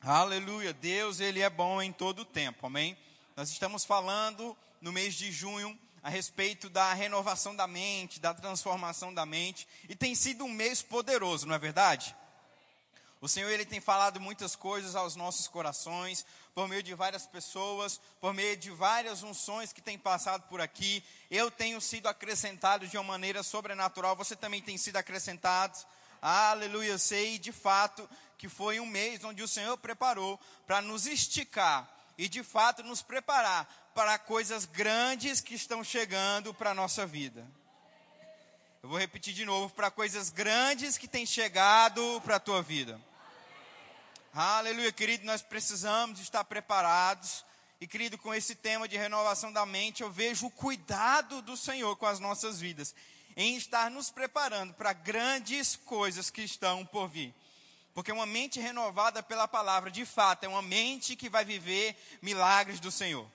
Aleluia. Deus, ele é bom em todo o tempo. Amém. Nós estamos falando no mês de junho a respeito da renovação da mente, da transformação da mente, e tem sido um mês poderoso, não é verdade? O Senhor ele tem falado muitas coisas aos nossos corações, por meio de várias pessoas, por meio de várias unções que têm passado por aqui. Eu tenho sido acrescentado de uma maneira sobrenatural, você também tem sido acrescentado. Aleluia, eu sei de fato que foi um mês onde o Senhor preparou para nos esticar e de fato nos preparar para coisas grandes que estão chegando para a nossa vida. Eu vou repetir de novo, para coisas grandes que têm chegado para a tua vida. Aleluia, querido, nós precisamos estar preparados. E, querido, com esse tema de renovação da mente, eu vejo o cuidado do Senhor com as nossas vidas, em estar nos preparando para grandes coisas que estão por vir. Porque uma mente renovada pela palavra, de fato, é uma mente que vai viver milagres do Senhor.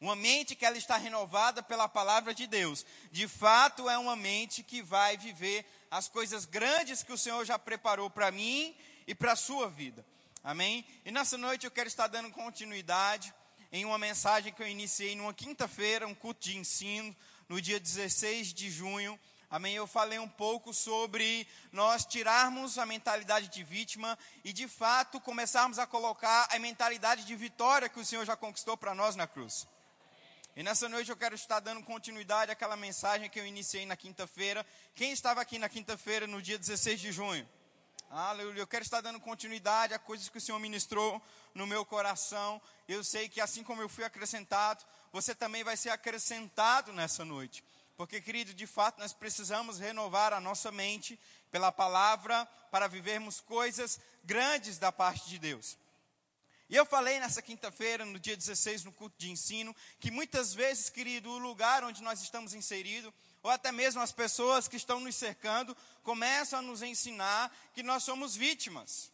Uma mente que ela está renovada pela palavra de Deus, de fato é uma mente que vai viver as coisas grandes que o Senhor já preparou para mim e para a sua vida. Amém? E nessa noite eu quero estar dando continuidade em uma mensagem que eu iniciei numa quinta-feira, um culto de ensino, no dia 16 de junho. Amém? Eu falei um pouco sobre nós tirarmos a mentalidade de vítima e de fato começarmos a colocar a mentalidade de vitória que o Senhor já conquistou para nós na cruz. E nessa noite eu quero estar dando continuidade àquela mensagem que eu iniciei na quinta-feira. Quem estava aqui na quinta-feira, no dia 16 de junho? Aleluia. Eu quero estar dando continuidade a coisas que o Senhor ministrou no meu coração. Eu sei que assim como eu fui acrescentado, você também vai ser acrescentado nessa noite. Porque, querido, de fato nós precisamos renovar a nossa mente pela palavra para vivermos coisas grandes da parte de Deus. E eu falei nessa quinta-feira, no dia 16, no culto de ensino, que muitas vezes, querido, o lugar onde nós estamos inseridos ou até mesmo as pessoas que estão nos cercando, começam a nos ensinar que nós somos vítimas.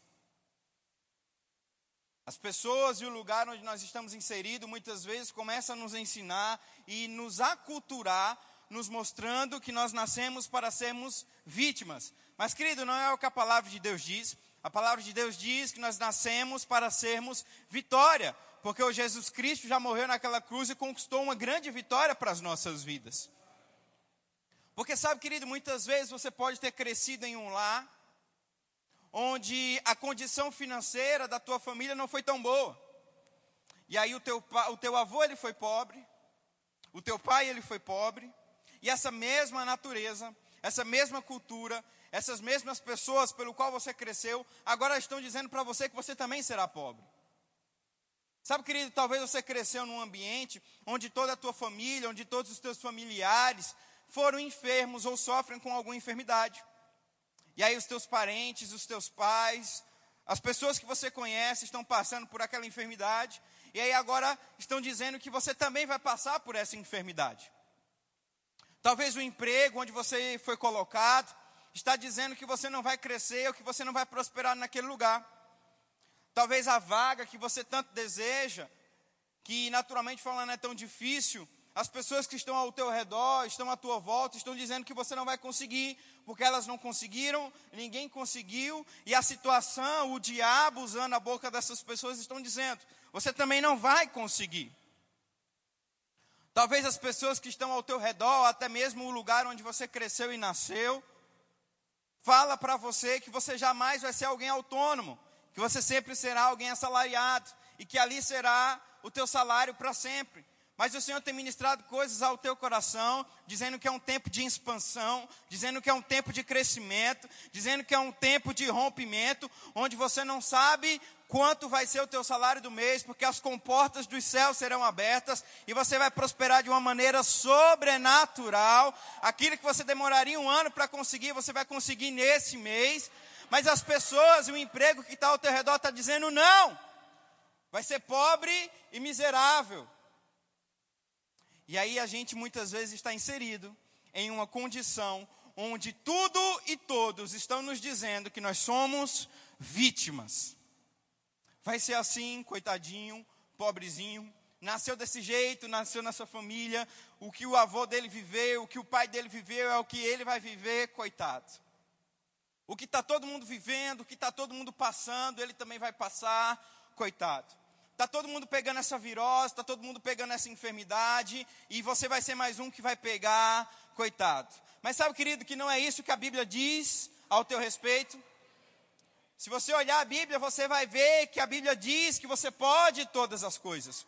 As pessoas e o lugar onde nós estamos inseridos muitas vezes começam a nos ensinar e nos aculturar, nos mostrando que nós nascemos para sermos vítimas. Mas, querido, não é o que a palavra de Deus diz. A palavra de Deus diz que nós nascemos para sermos vitória, porque o Jesus Cristo já morreu naquela cruz e conquistou uma grande vitória para as nossas vidas. Porque sabe, querido, muitas vezes você pode ter crescido em um lar onde a condição financeira da tua família não foi tão boa. E aí o teu, o teu avô ele foi pobre, o teu pai ele foi pobre, e essa mesma natureza, essa mesma cultura, essas mesmas pessoas pelo qual você cresceu, agora estão dizendo para você que você também será pobre. Sabe, querido, talvez você cresceu num ambiente onde toda a tua família, onde todos os teus familiares foram enfermos ou sofrem com alguma enfermidade. E aí os teus parentes, os teus pais, as pessoas que você conhece estão passando por aquela enfermidade. E aí agora estão dizendo que você também vai passar por essa enfermidade. Talvez o emprego onde você foi colocado está dizendo que você não vai crescer ou que você não vai prosperar naquele lugar. Talvez a vaga que você tanto deseja, que naturalmente falando é tão difícil, as pessoas que estão ao teu redor, estão à tua volta, estão dizendo que você não vai conseguir, porque elas não conseguiram, ninguém conseguiu, e a situação, o diabo usando a boca dessas pessoas estão dizendo: você também não vai conseguir. Talvez as pessoas que estão ao teu redor, até mesmo o lugar onde você cresceu e nasceu, fala para você que você jamais vai ser alguém autônomo, que você sempre será alguém assalariado e que ali será o teu salário para sempre. Mas o Senhor tem ministrado coisas ao teu coração, dizendo que é um tempo de expansão, dizendo que é um tempo de crescimento, dizendo que é um tempo de rompimento, onde você não sabe quanto vai ser o teu salário do mês, porque as comportas dos céus serão abertas e você vai prosperar de uma maneira sobrenatural. Aquilo que você demoraria um ano para conseguir, você vai conseguir nesse mês. Mas as pessoas e o emprego que está ao teu redor está dizendo não. Vai ser pobre e miserável. E aí a gente muitas vezes está inserido em uma condição onde tudo e todos estão nos dizendo que nós somos vítimas. Vai ser assim, coitadinho, pobrezinho, nasceu desse jeito, nasceu na sua família, o que o avô dele viveu, o que o pai dele viveu é o que ele vai viver, coitado. O que está todo mundo vivendo, o que está todo mundo passando, ele também vai passar, coitado. Está todo mundo pegando essa virose, está todo mundo pegando essa enfermidade, e você vai ser mais um que vai pegar, coitado. Mas sabe, querido, que não é isso que a Bíblia diz ao teu respeito? Se você olhar a Bíblia, você vai ver que a Bíblia diz que você pode todas as coisas.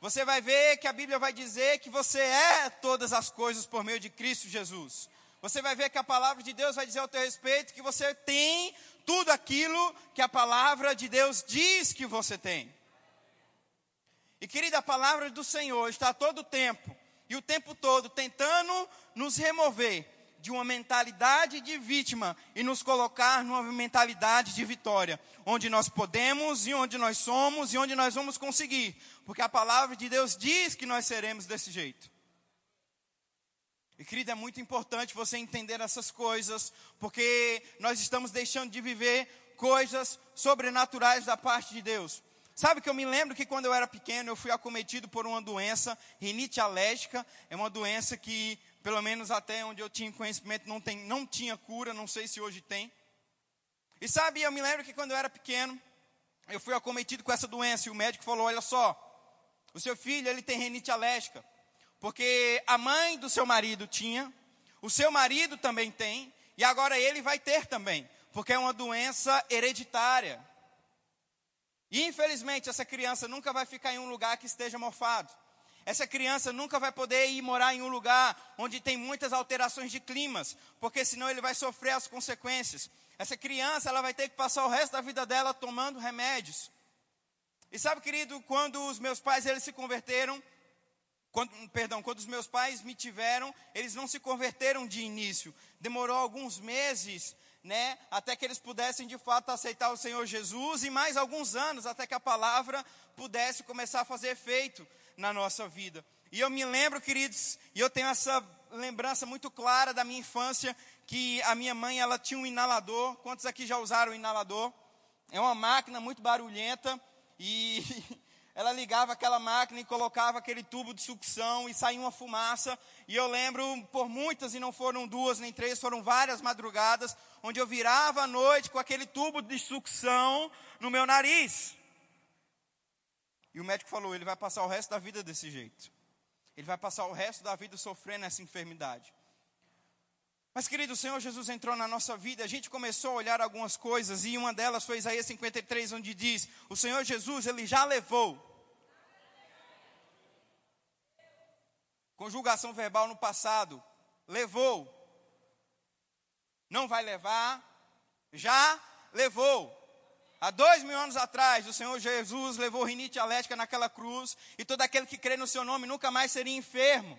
Você vai ver que a Bíblia vai dizer que você é todas as coisas por meio de Cristo Jesus. Você vai ver que a palavra de Deus vai dizer ao teu respeito que você tem tudo aquilo que a palavra de Deus diz que você tem. E querida, a palavra do Senhor está todo o tempo e o tempo todo tentando nos remover de uma mentalidade de vítima e nos colocar numa mentalidade de vitória, onde nós podemos e onde nós somos e onde nós vamos conseguir, porque a palavra de Deus diz que nós seremos desse jeito. E querida, é muito importante você entender essas coisas, porque nós estamos deixando de viver coisas sobrenaturais da parte de Deus. Sabe que eu me lembro que quando eu era pequeno eu fui acometido por uma doença, rinite alérgica, é uma doença que, pelo menos até onde eu tinha conhecimento, não, tem, não tinha cura, não sei se hoje tem. E sabe, eu me lembro que quando eu era pequeno, eu fui acometido com essa doença e o médico falou: Olha só, o seu filho ele tem rinite alérgica, porque a mãe do seu marido tinha, o seu marido também tem, e agora ele vai ter também, porque é uma doença hereditária. E infelizmente essa criança nunca vai ficar em um lugar que esteja mofado. Essa criança nunca vai poder ir morar em um lugar onde tem muitas alterações de climas, porque senão ele vai sofrer as consequências. Essa criança ela vai ter que passar o resto da vida dela tomando remédios. E sabe, querido, quando os meus pais eles se converteram, quando, perdão, quando os meus pais me tiveram, eles não se converteram de início. Demorou alguns meses né, até que eles pudessem de fato aceitar o Senhor Jesus e mais alguns anos até que a palavra pudesse começar a fazer efeito na nossa vida. E eu me lembro, queridos, e eu tenho essa lembrança muito clara da minha infância, que a minha mãe ela tinha um inalador. Quantos aqui já usaram o inalador? É uma máquina muito barulhenta e ela ligava aquela máquina e colocava aquele tubo de sucção e saía uma fumaça. E eu lembro por muitas, e não foram duas nem três, foram várias madrugadas, onde eu virava à noite com aquele tubo de sucção no meu nariz. E o médico falou: ele vai passar o resto da vida desse jeito. Ele vai passar o resto da vida sofrendo essa enfermidade. Mas, querido, o Senhor Jesus entrou na nossa vida, a gente começou a olhar algumas coisas, e uma delas foi Isaías 53, onde diz: O Senhor Jesus, ele já levou. Conjugação verbal no passado, levou. Não vai levar, já levou. Há dois mil anos atrás, o Senhor Jesus levou rinite alérgica naquela cruz, e todo aquele que crê no seu nome nunca mais seria enfermo.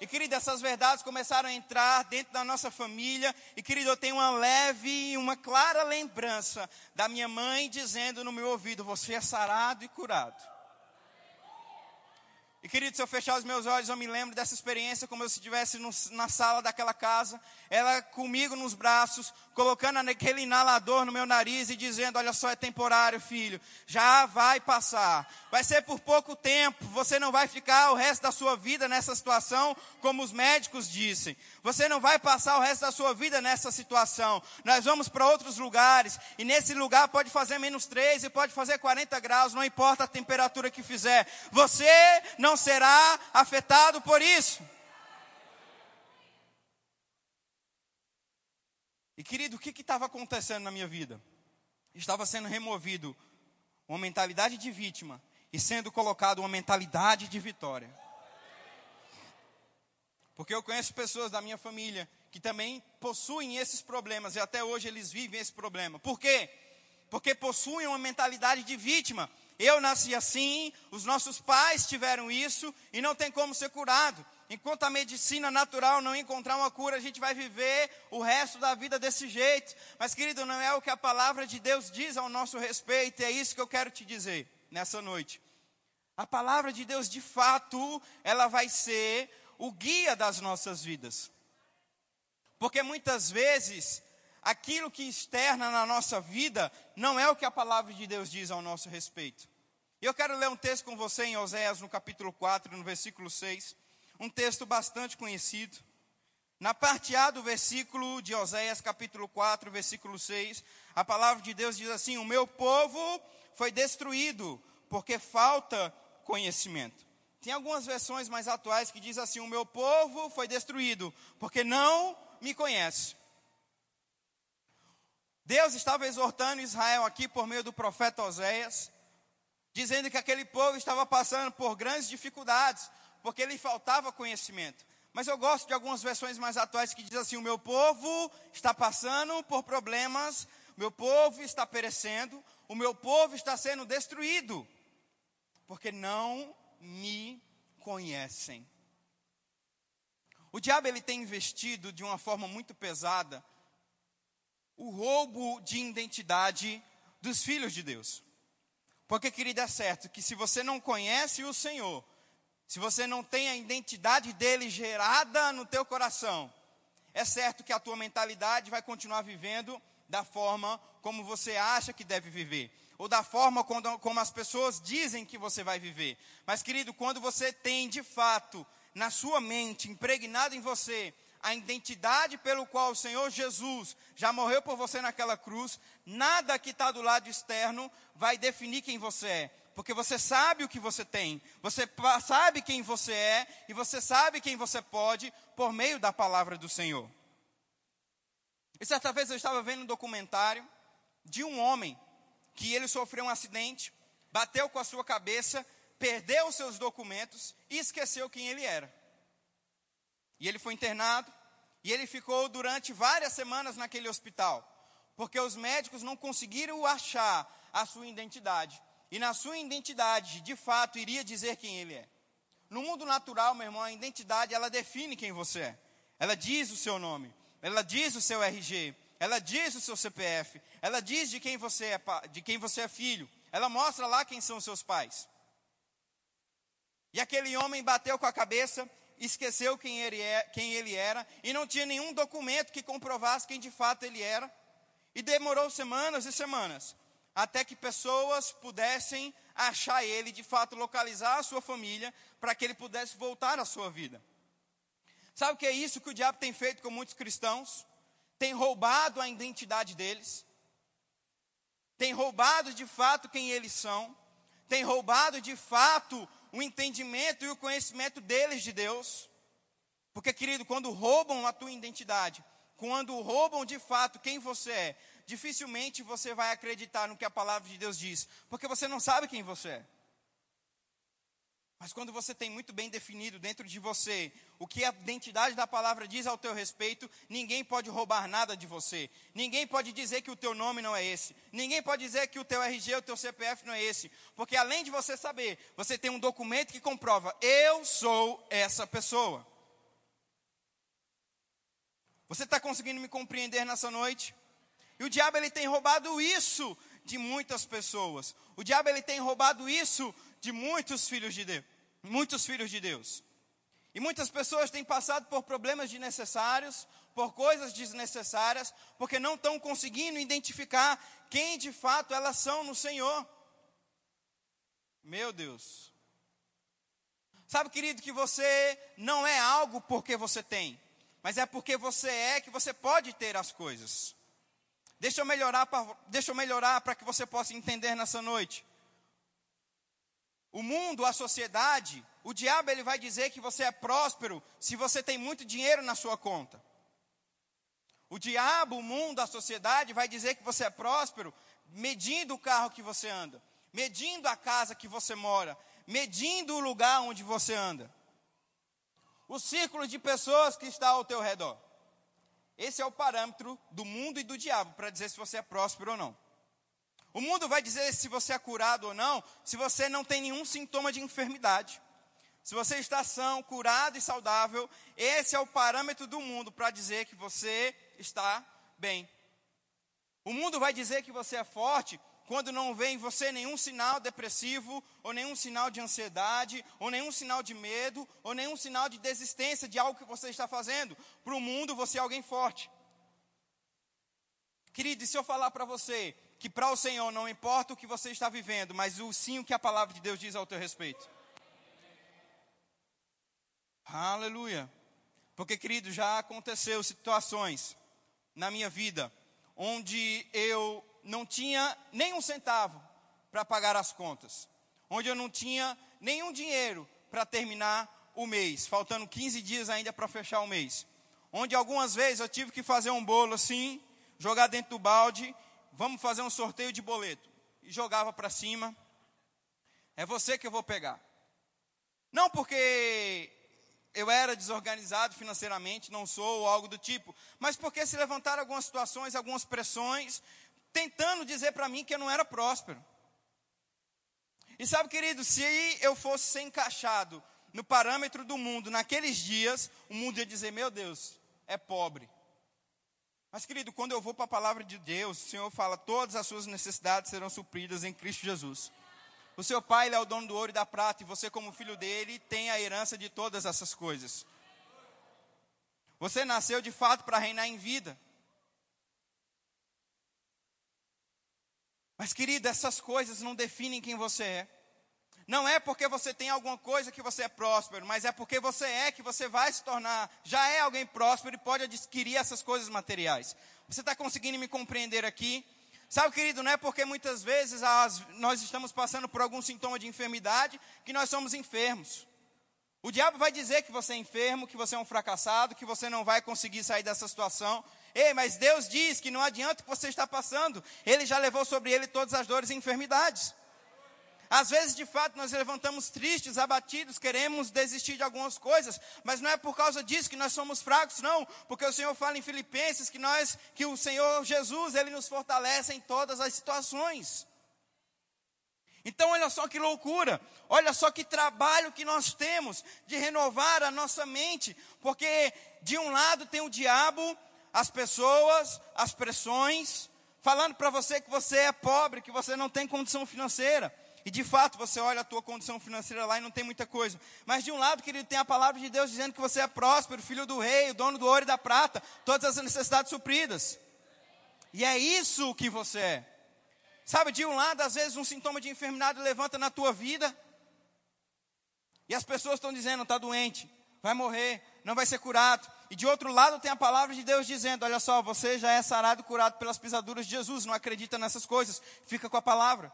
E querido, essas verdades começaram a entrar dentro da nossa família. E querido, eu tenho uma leve e uma clara lembrança da minha mãe dizendo no meu ouvido: Você é sarado e curado. E querido, se eu fechar os meus olhos, eu me lembro dessa experiência como se estivesse na sala daquela casa, ela comigo nos braços, colocando aquele inalador no meu nariz e dizendo: Olha só, é temporário, filho, já vai passar. Vai ser por pouco tempo, você não vai ficar o resto da sua vida nessa situação, como os médicos dizem. Você não vai passar o resto da sua vida nessa situação. Nós vamos para outros lugares, e nesse lugar pode fazer menos 3 e pode fazer 40 graus, não importa a temperatura que fizer. Você não será afetado por isso. Querido, o que estava acontecendo na minha vida? Estava sendo removido uma mentalidade de vítima e sendo colocado uma mentalidade de vitória. Porque eu conheço pessoas da minha família que também possuem esses problemas e até hoje eles vivem esse problema. Por quê? Porque possuem uma mentalidade de vítima. Eu nasci assim, os nossos pais tiveram isso e não tem como ser curado. Enquanto a medicina natural não encontrar uma cura, a gente vai viver o resto da vida desse jeito. Mas, querido, não é o que a palavra de Deus diz ao nosso respeito, e é isso que eu quero te dizer nessa noite. A palavra de Deus, de fato, ela vai ser o guia das nossas vidas. Porque muitas vezes, aquilo que externa na nossa vida não é o que a palavra de Deus diz ao nosso respeito. E eu quero ler um texto com você em Oséias, no capítulo 4, no versículo 6. Um texto bastante conhecido. Na parte A do versículo de Oséias, capítulo 4, versículo 6, a palavra de Deus diz assim: O meu povo foi destruído porque falta conhecimento. Tem algumas versões mais atuais que diz assim: O meu povo foi destruído porque não me conhece. Deus estava exortando Israel aqui por meio do profeta Oséias, dizendo que aquele povo estava passando por grandes dificuldades, porque lhe faltava conhecimento. Mas eu gosto de algumas versões mais atuais que diz assim: o meu povo está passando por problemas, o meu povo está perecendo, o meu povo está sendo destruído, porque não me conhecem. O diabo ele tem investido de uma forma muito pesada o roubo de identidade dos filhos de Deus. Porque, querido, é certo que se você não conhece o Senhor, se você não tem a identidade dele gerada no teu coração, é certo que a tua mentalidade vai continuar vivendo da forma como você acha que deve viver, ou da forma como, como as pessoas dizem que você vai viver. Mas, querido, quando você tem de fato na sua mente, impregnado em você, a identidade pelo qual o Senhor Jesus já morreu por você naquela cruz, nada que está do lado externo vai definir quem você é porque você sabe o que você tem, você sabe quem você é e você sabe quem você pode por meio da palavra do Senhor. E certa vez eu estava vendo um documentário de um homem que ele sofreu um acidente, bateu com a sua cabeça, perdeu seus documentos e esqueceu quem ele era. E ele foi internado e ele ficou durante várias semanas naquele hospital, porque os médicos não conseguiram achar a sua identidade e na sua identidade, de fato, iria dizer quem ele é. No mundo natural, meu irmão, a identidade ela define quem você é. Ela diz o seu nome, ela diz o seu RG, ela diz o seu CPF, ela diz de quem você é, de quem você é filho. Ela mostra lá quem são seus pais. E aquele homem bateu com a cabeça, esqueceu quem ele, é, quem ele era e não tinha nenhum documento que comprovasse quem de fato ele era. E demorou semanas e semanas até que pessoas pudessem achar ele, de fato localizar a sua família, para que ele pudesse voltar à sua vida. Sabe o que é isso que o diabo tem feito com muitos cristãos? Tem roubado a identidade deles, tem roubado de fato quem eles são, tem roubado de fato o entendimento e o conhecimento deles de Deus. Porque, querido, quando roubam a tua identidade, quando roubam de fato quem você é, dificilmente você vai acreditar no que a palavra de Deus diz, porque você não sabe quem você é. Mas quando você tem muito bem definido dentro de você o que a identidade da palavra diz ao teu respeito, ninguém pode roubar nada de você. Ninguém pode dizer que o teu nome não é esse. Ninguém pode dizer que o teu RG, o teu CPF não é esse. Porque além de você saber, você tem um documento que comprova: eu sou essa pessoa. Você está conseguindo me compreender nessa noite? E o diabo ele tem roubado isso de muitas pessoas. O diabo ele tem roubado isso de muitos filhos de Deus, muitos filhos de Deus. E muitas pessoas têm passado por problemas desnecessários, por coisas desnecessárias, porque não estão conseguindo identificar quem de fato elas são no Senhor. Meu Deus. Sabe, querido, que você não é algo porque você tem, mas é porque você é que você pode ter as coisas. Deixa eu melhorar para, deixa eu melhorar para que você possa entender nessa noite. O mundo, a sociedade, o diabo ele vai dizer que você é próspero se você tem muito dinheiro na sua conta. O diabo, o mundo, a sociedade vai dizer que você é próspero medindo o carro que você anda, medindo a casa que você mora, medindo o lugar onde você anda. O círculo de pessoas que está ao teu redor. Esse é o parâmetro do mundo e do diabo para dizer se você é próspero ou não. O mundo vai dizer se você é curado ou não, se você não tem nenhum sintoma de enfermidade. Se você está são, curado e saudável, esse é o parâmetro do mundo para dizer que você está bem. O mundo vai dizer que você é forte quando não vê em você nenhum sinal depressivo, ou nenhum sinal de ansiedade, ou nenhum sinal de medo, ou nenhum sinal de desistência de algo que você está fazendo. Para o mundo, você é alguém forte. Querido, e se eu falar para você que para o Senhor não importa o que você está vivendo, mas o sim o que a palavra de Deus diz ao teu respeito? Aleluia. Porque, querido, já aconteceu situações na minha vida onde eu não tinha nem um centavo para pagar as contas, onde eu não tinha nenhum dinheiro para terminar o mês, faltando 15 dias ainda para fechar o mês. Onde algumas vezes eu tive que fazer um bolo assim, jogar dentro do balde, vamos fazer um sorteio de boleto. E jogava para cima. É você que eu vou pegar. Não porque eu era desorganizado financeiramente, não sou, ou algo do tipo, mas porque se levantaram algumas situações, algumas pressões, tentando dizer para mim que eu não era próspero. E sabe, querido, se eu fosse ser encaixado no parâmetro do mundo naqueles dias, o mundo ia dizer: meu Deus, é pobre. Mas, querido, quando eu vou para a palavra de Deus, o Senhor fala: todas as suas necessidades serão supridas em Cristo Jesus. O seu pai é o dono do ouro e da prata, e você, como filho dele, tem a herança de todas essas coisas. Você nasceu de fato para reinar em vida. Mas, querido, essas coisas não definem quem você é. Não é porque você tem alguma coisa que você é próspero, mas é porque você é que você vai se tornar, já é alguém próspero e pode adquirir essas coisas materiais. Você está conseguindo me compreender aqui? Sabe, querido, não é porque muitas vezes as, nós estamos passando por algum sintoma de enfermidade que nós somos enfermos. O diabo vai dizer que você é enfermo, que você é um fracassado, que você não vai conseguir sair dessa situação. Ei, mas Deus diz que não adianta o que você está passando, Ele já levou sobre ele todas as dores e enfermidades. Às vezes, de fato, nós levantamos tristes, abatidos, queremos desistir de algumas coisas, mas não é por causa disso que nós somos fracos, não, porque o Senhor fala em Filipenses que nós, que o Senhor Jesus, ele nos fortalece em todas as situações. Então, olha só que loucura, olha só que trabalho que nós temos de renovar a nossa mente, porque de um lado tem o diabo, as pessoas, as pressões, falando para você que você é pobre, que você não tem condição financeira. E de fato, você olha a tua condição financeira lá e não tem muita coisa. Mas de um lado, querido, tem a palavra de Deus dizendo que você é próspero, filho do rei, dono do ouro e da prata, todas as necessidades supridas. E é isso que você é. Sabe, de um lado, às vezes um sintoma de enfermidade levanta na tua vida. E as pessoas estão dizendo, está doente, vai morrer, não vai ser curado. E de outro lado tem a palavra de Deus dizendo: olha só, você já é sarado e curado pelas pisaduras de Jesus, não acredita nessas coisas, fica com a palavra.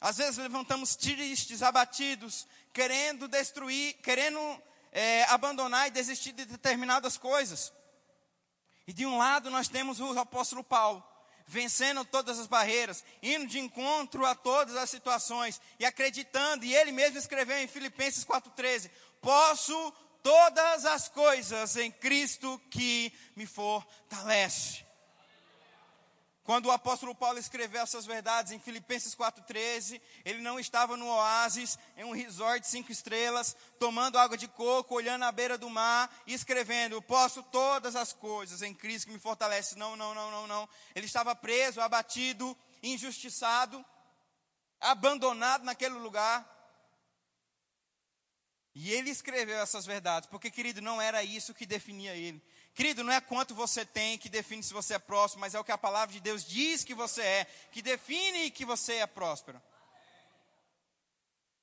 Às vezes levantamos tristes, abatidos, querendo destruir, querendo é, abandonar e desistir de determinadas coisas. E de um lado nós temos o apóstolo Paulo, vencendo todas as barreiras, indo de encontro a todas as situações e acreditando, e ele mesmo escreveu em Filipenses 4,13: Posso todas as coisas em Cristo que me fortalece. Quando o apóstolo Paulo escreveu essas verdades em Filipenses 4,13, ele não estava no oásis, em um resort cinco estrelas, tomando água de coco, olhando à beira do mar e escrevendo: Posso todas as coisas em Cristo que me fortalece. Não, não, não, não, não. Ele estava preso, abatido, injustiçado, abandonado naquele lugar. E ele escreveu essas verdades, porque, querido, não era isso que definia ele. Querido, não é quanto você tem que define se você é próximo, mas é o que a palavra de Deus diz que você é, que define que você é próspero.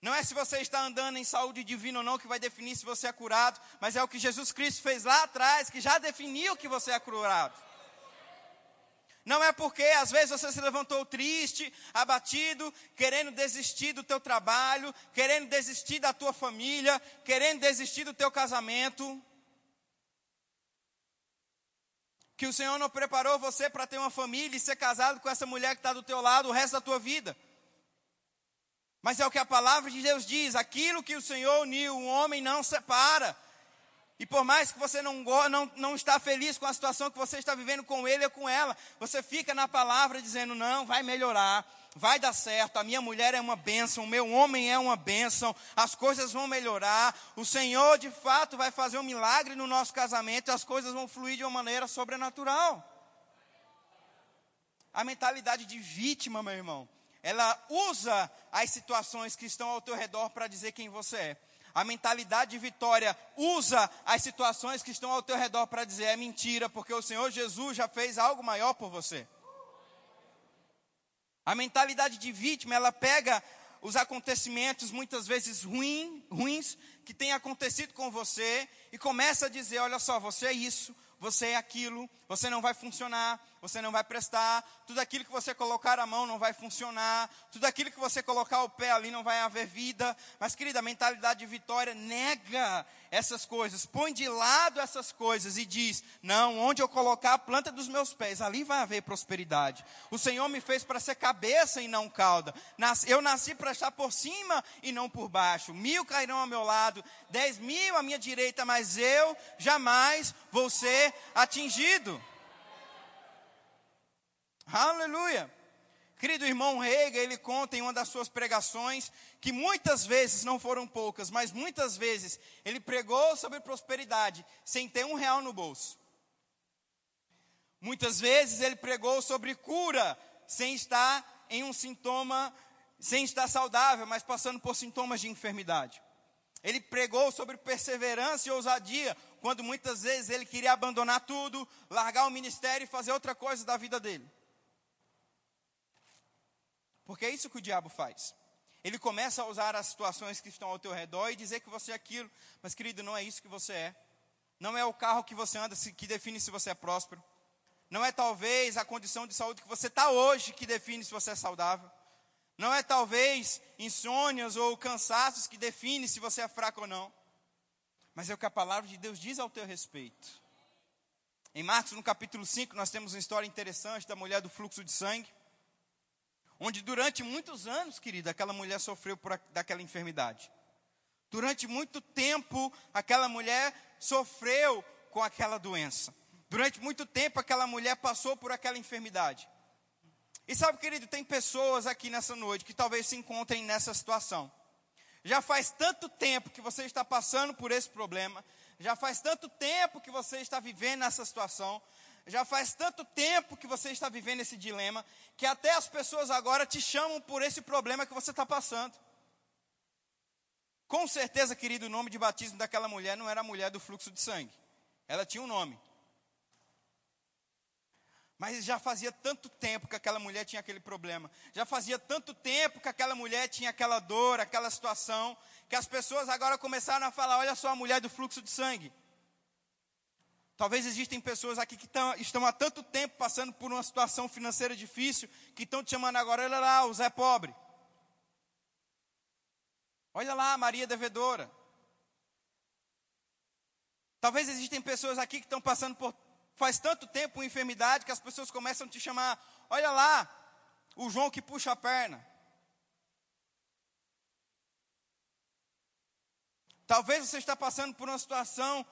Não é se você está andando em saúde divina ou não que vai definir se você é curado, mas é o que Jesus Cristo fez lá atrás, que já definiu que você é curado. Não é porque às vezes você se levantou triste, abatido, querendo desistir do teu trabalho, querendo desistir da tua família, querendo desistir do teu casamento. que o Senhor não preparou você para ter uma família e ser casado com essa mulher que está do teu lado o resto da tua vida. Mas é o que a palavra de Deus diz: aquilo que o Senhor uniu, o homem não separa. E por mais que você não, não, não está feliz com a situação que você está vivendo com ele ou com ela, você fica na palavra dizendo: não, vai melhorar, vai dar certo, a minha mulher é uma bênção, o meu homem é uma bênção, as coisas vão melhorar, o Senhor de fato vai fazer um milagre no nosso casamento e as coisas vão fluir de uma maneira sobrenatural. A mentalidade de vítima, meu irmão, ela usa as situações que estão ao teu redor para dizer quem você é. A mentalidade de vitória usa as situações que estão ao teu redor para dizer é mentira, porque o Senhor Jesus já fez algo maior por você. A mentalidade de vítima, ela pega os acontecimentos muitas vezes ruim, ruins que têm acontecido com você e começa a dizer: olha só, você é isso, você é aquilo, você não vai funcionar, você não vai prestar, tudo aquilo que você colocar a mão não vai funcionar, tudo aquilo que você colocar o pé ali não vai haver vida. Mas, querida, a mentalidade de vitória nega essas coisas, põe de lado essas coisas e diz: não, onde eu colocar a planta dos meus pés, ali vai haver prosperidade. O Senhor me fez para ser cabeça e não cauda. Eu nasci para estar por cima e não por baixo. Mil cairão ao meu lado, dez mil à minha direita, mas eu jamais vou ser atingido. Aleluia. Querido irmão Reiga, ele conta em uma das suas pregações que muitas vezes, não foram poucas, mas muitas vezes, ele pregou sobre prosperidade sem ter um real no bolso. Muitas vezes ele pregou sobre cura sem estar em um sintoma, sem estar saudável, mas passando por sintomas de enfermidade. Ele pregou sobre perseverança e ousadia, quando muitas vezes ele queria abandonar tudo, largar o ministério e fazer outra coisa da vida dele. Porque é isso que o diabo faz. Ele começa a usar as situações que estão ao teu redor e dizer que você é aquilo. Mas, querido, não é isso que você é. Não é o carro que você anda que define se você é próspero. Não é talvez a condição de saúde que você está hoje que define se você é saudável. Não é talvez insônias ou cansaços que define se você é fraco ou não. Mas é o que a palavra de Deus diz ao teu respeito. Em Marcos, no capítulo 5, nós temos uma história interessante da mulher do fluxo de sangue onde durante muitos anos, querida, aquela mulher sofreu por daquela enfermidade. Durante muito tempo, aquela mulher sofreu com aquela doença. Durante muito tempo, aquela mulher passou por aquela enfermidade. E sabe, querido, tem pessoas aqui nessa noite que talvez se encontrem nessa situação. Já faz tanto tempo que você está passando por esse problema, já faz tanto tempo que você está vivendo essa situação, já faz tanto tempo que você está vivendo esse dilema, que até as pessoas agora te chamam por esse problema que você está passando. Com certeza, querido, o nome de batismo daquela mulher não era a mulher do fluxo de sangue. Ela tinha um nome. Mas já fazia tanto tempo que aquela mulher tinha aquele problema. Já fazia tanto tempo que aquela mulher tinha aquela dor, aquela situação, que as pessoas agora começaram a falar: olha só a mulher do fluxo de sangue. Talvez existem pessoas aqui que tão, estão há tanto tempo passando por uma situação financeira difícil, que estão te chamando agora, olha lá, o Zé pobre. Olha lá, a Maria devedora. Talvez existem pessoas aqui que estão passando por faz tanto tempo uma enfermidade que as pessoas começam a te chamar, olha lá, o João que puxa a perna. Talvez você está passando por uma situação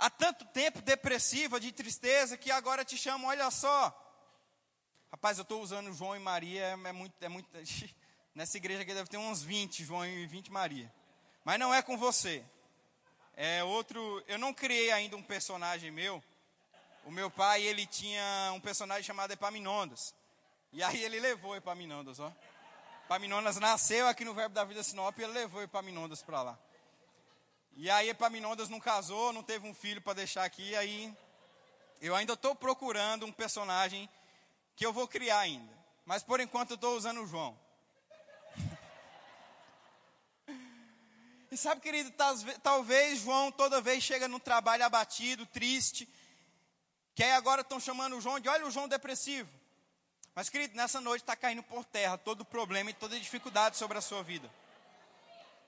há tanto tempo depressiva, de tristeza, que agora te chamam, olha só. Rapaz, eu estou usando João e Maria, é, é muito, é muito. Nessa igreja aqui deve ter uns 20 João e 20 Maria. Mas não é com você. É outro. Eu não criei ainda um personagem meu. O meu pai, ele tinha um personagem chamado Epaminondas. E aí ele levou Epaminondas, ó. Epaminondas nasceu aqui no Verbo da Vida Sinop e ele levou Epaminondas para lá. E aí Epaminondas não casou, não teve um filho para deixar aqui, aí eu ainda estou procurando um personagem que eu vou criar ainda. Mas por enquanto eu estou usando o João. e sabe, querido, talvez João toda vez chega no trabalho abatido, triste, que aí agora estão chamando o João de, olha o João depressivo. Mas, querido, nessa noite está caindo por terra todo o problema e toda a dificuldade sobre a sua vida.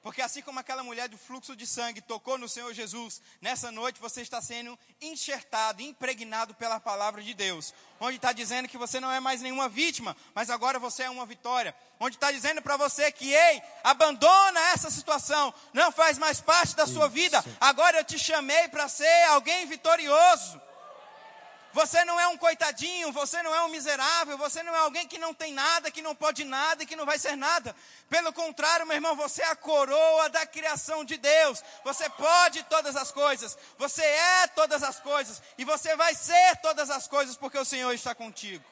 Porque assim como aquela mulher do fluxo de sangue tocou no Senhor Jesus, nessa noite você está sendo enxertado, impregnado pela palavra de Deus. Onde está dizendo que você não é mais nenhuma vítima, mas agora você é uma vitória. Onde está dizendo para você que, ei, abandona essa situação, não faz mais parte da sua vida. Agora eu te chamei para ser alguém vitorioso. Você não é um coitadinho, você não é um miserável, você não é alguém que não tem nada, que não pode nada e que não vai ser nada. Pelo contrário, meu irmão, você é a coroa da criação de Deus. Você pode todas as coisas, você é todas as coisas e você vai ser todas as coisas porque o Senhor está contigo.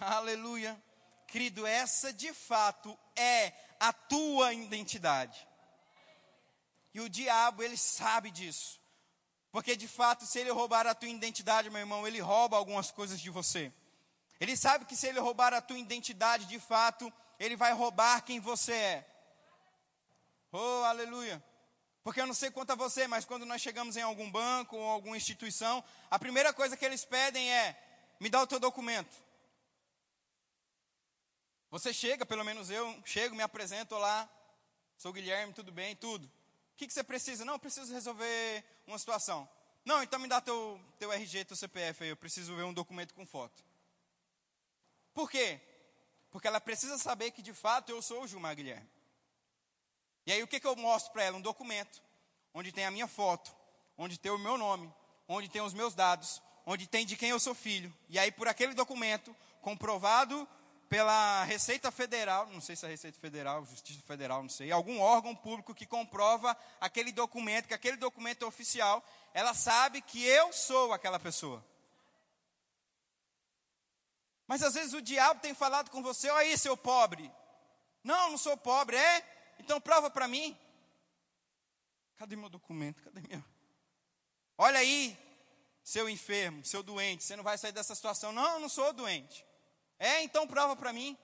Aleluia. Querido, essa de fato é a tua identidade. E o diabo, ele sabe disso. Porque de fato, se ele roubar a tua identidade, meu irmão, ele rouba algumas coisas de você. Ele sabe que se ele roubar a tua identidade de fato, ele vai roubar quem você é. Oh, aleluia. Porque eu não sei quanto a você, mas quando nós chegamos em algum banco ou alguma instituição, a primeira coisa que eles pedem é: me dá o teu documento. Você chega, pelo menos eu chego, me apresento lá, sou Guilherme, tudo bem, tudo. Que, que você precisa? Não, eu preciso resolver uma situação. Não, então me dá teu, teu RG, teu CPF aí, eu preciso ver um documento com foto. Por quê? Porque ela precisa saber que de fato eu sou o Gilmar Guilherme. E aí o que, que eu mostro para ela? Um documento, onde tem a minha foto, onde tem o meu nome, onde tem os meus dados, onde tem de quem eu sou filho. E aí por aquele documento, comprovado pela Receita Federal, não sei se é Receita Federal, Justiça Federal, não sei, algum órgão público que comprova aquele documento, que aquele documento é oficial, ela sabe que eu sou aquela pessoa. Mas às vezes o diabo tem falado com você, olha aí, seu pobre. Não, não sou pobre, é? Então prova para mim. Cadê meu documento? Cadê minha? Olha aí, seu enfermo, seu doente, você não vai sair dessa situação. Não, não sou doente. É, então prova para mim.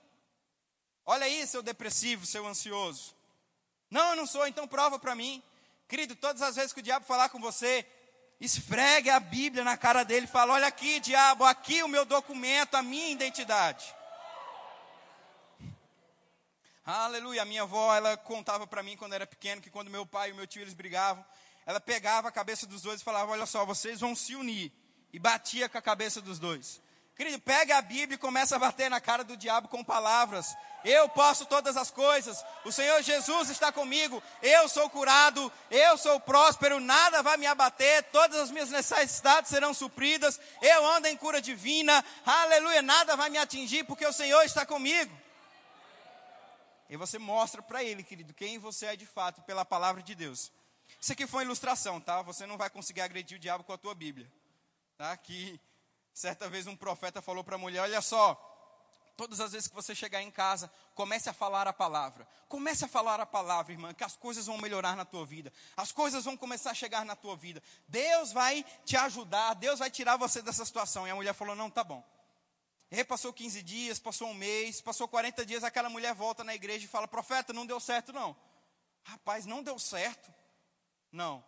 Olha aí, seu depressivo, seu ansioso. Não, eu não sou, então prova para mim. Querido, todas as vezes que o diabo falar com você, esfregue a Bíblia na cara dele e fala: Olha aqui, diabo, aqui o meu documento, a minha identidade. Aleluia. A minha avó, ela contava para mim quando era pequeno que quando meu pai e meu tio eles brigavam, ela pegava a cabeça dos dois e falava: Olha só, vocês vão se unir. E batia com a cabeça dos dois. Querido, pega a Bíblia e começa a bater na cara do diabo com palavras. Eu posso todas as coisas. O Senhor Jesus está comigo. Eu sou curado. Eu sou próspero. Nada vai me abater. Todas as minhas necessidades serão supridas. Eu ando em cura divina. Aleluia. Nada vai me atingir porque o Senhor está comigo. E você mostra para ele, querido, quem você é de fato pela palavra de Deus. Isso aqui foi uma ilustração, tá? Você não vai conseguir agredir o diabo com a tua Bíblia. Tá? Que Certa vez um profeta falou para a mulher: Olha só, todas as vezes que você chegar em casa, comece a falar a palavra. Comece a falar a palavra, irmã, que as coisas vão melhorar na tua vida. As coisas vão começar a chegar na tua vida. Deus vai te ajudar, Deus vai tirar você dessa situação. E a mulher falou: Não, tá bom. E passou 15 dias, passou um mês, passou 40 dias, aquela mulher volta na igreja e fala: Profeta, não deu certo não. Rapaz, não deu certo. Não.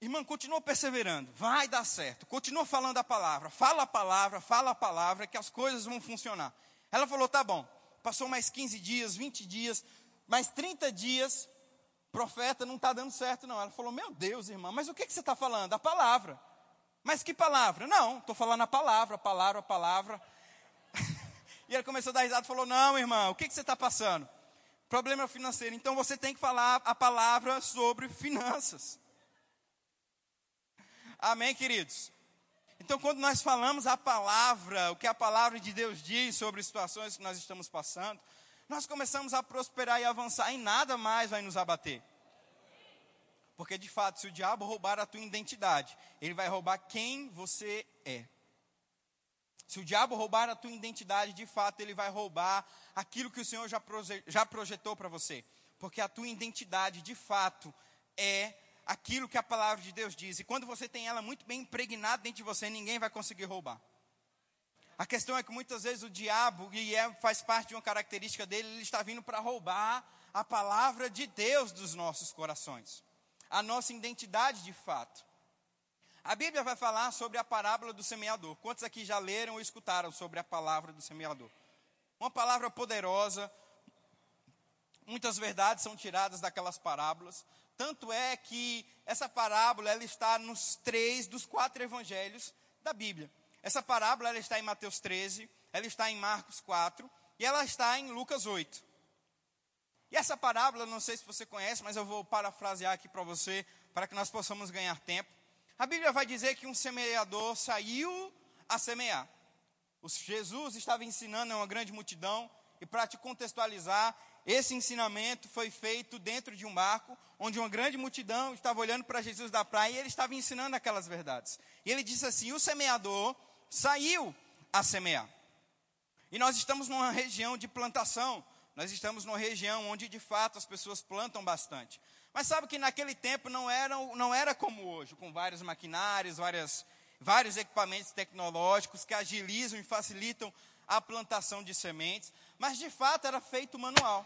Irmã, continua perseverando, vai dar certo. Continua falando a palavra, fala a palavra, fala a palavra, que as coisas vão funcionar. Ela falou: tá bom. Passou mais 15 dias, 20 dias, mais 30 dias, profeta, não está dando certo, não. Ela falou: Meu Deus, irmã, mas o que, que você está falando? A palavra. Mas que palavra? Não, estou falando a palavra, a palavra, a palavra. e ela começou a dar risada e falou: Não, irmã, o que, que você está passando? Problema financeiro. Então você tem que falar a palavra sobre finanças. Amém, queridos? Então, quando nós falamos a palavra, o que a palavra de Deus diz sobre situações que nós estamos passando, nós começamos a prosperar e avançar, e nada mais vai nos abater. Porque, de fato, se o diabo roubar a tua identidade, ele vai roubar quem você é. Se o diabo roubar a tua identidade, de fato, ele vai roubar aquilo que o Senhor já, proje já projetou para você. Porque a tua identidade, de fato, é aquilo que a palavra de Deus diz. E quando você tem ela muito bem impregnada dentro de você, ninguém vai conseguir roubar. A questão é que muitas vezes o diabo, e é, faz parte de uma característica dele, ele está vindo para roubar a palavra de Deus dos nossos corações, a nossa identidade de fato. A Bíblia vai falar sobre a parábola do semeador. Quantos aqui já leram ou escutaram sobre a palavra do semeador? Uma palavra poderosa, muitas verdades são tiradas daquelas parábolas. Tanto é que essa parábola ela está nos três dos quatro evangelhos da Bíblia. Essa parábola ela está em Mateus 13, ela está em Marcos 4 e ela está em Lucas 8. E essa parábola, não sei se você conhece, mas eu vou parafrasear aqui para você, para que nós possamos ganhar tempo. A Bíblia vai dizer que um semeador saiu a semear. Jesus estava ensinando a uma grande multidão, e para te contextualizar, esse ensinamento foi feito dentro de um barco, onde uma grande multidão estava olhando para Jesus da praia e ele estava ensinando aquelas verdades. E ele disse assim: O semeador saiu a semear. E nós estamos numa região de plantação, nós estamos numa região onde de fato as pessoas plantam bastante. Mas sabe que naquele tempo não era, não era como hoje, com vários maquinários, várias vários equipamentos tecnológicos que agilizam e facilitam a plantação de sementes, mas de fato era feito manual.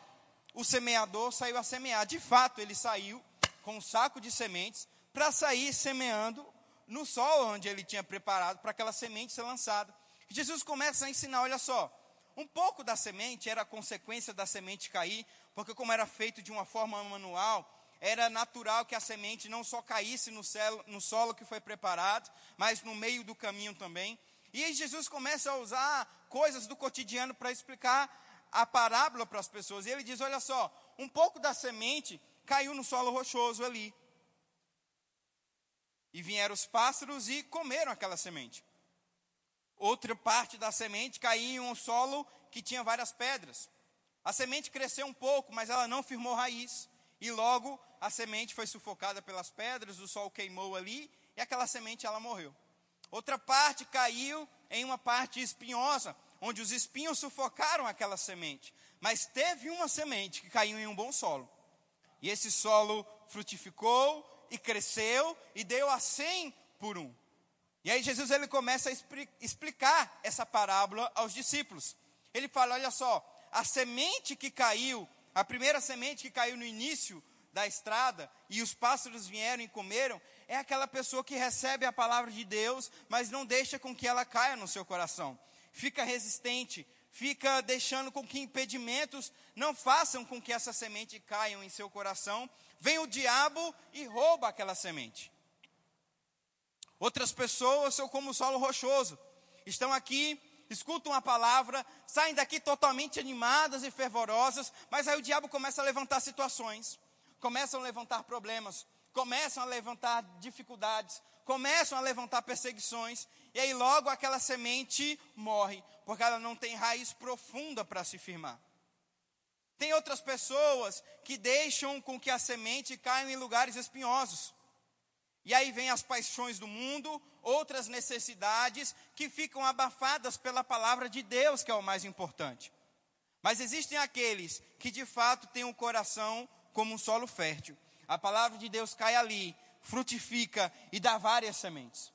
O semeador saiu a semear, de fato ele saiu com um saco de sementes para sair semeando no solo onde ele tinha preparado para aquela semente ser lançada. Jesus começa a ensinar, olha só, um pouco da semente era consequência da semente cair, porque como era feito de uma forma manual, era natural que a semente não só caísse no, no solo que foi preparado, mas no meio do caminho também. E aí Jesus começa a usar coisas do cotidiano para explicar a parábola para as pessoas. E ele diz: olha só, um pouco da semente caiu no solo rochoso ali. E vieram os pássaros e comeram aquela semente. Outra parte da semente caiu em um solo que tinha várias pedras. A semente cresceu um pouco, mas ela não firmou raiz. E logo a semente foi sufocada pelas pedras, o sol queimou ali e aquela semente ela morreu. Outra parte caiu em uma parte espinhosa, onde os espinhos sufocaram aquela semente. Mas teve uma semente que caiu em um bom solo. E esse solo frutificou e cresceu e deu a cem por um. E aí Jesus ele começa a explicar essa parábola aos discípulos. Ele fala: olha só, a semente que caiu, a primeira semente que caiu no início da estrada e os pássaros vieram e comeram, é aquela pessoa que recebe a palavra de Deus, mas não deixa com que ela caia no seu coração. Fica resistente, fica deixando com que impedimentos não façam com que essa semente caia em seu coração. Vem o diabo e rouba aquela semente. Outras pessoas são como o solo rochoso. Estão aqui, escutam a palavra, saem daqui totalmente animadas e fervorosas, mas aí o diabo começa a levantar situações, começam a levantar problemas, começam a levantar dificuldades, começam a levantar perseguições, e aí logo aquela semente morre, porque ela não tem raiz profunda para se firmar. Tem outras pessoas que deixam com que a semente caia em lugares espinhosos. E aí vem as paixões do mundo, outras necessidades que ficam abafadas pela palavra de Deus, que é o mais importante. Mas existem aqueles que de fato têm o um coração como um solo fértil. A palavra de Deus cai ali, frutifica e dá várias sementes.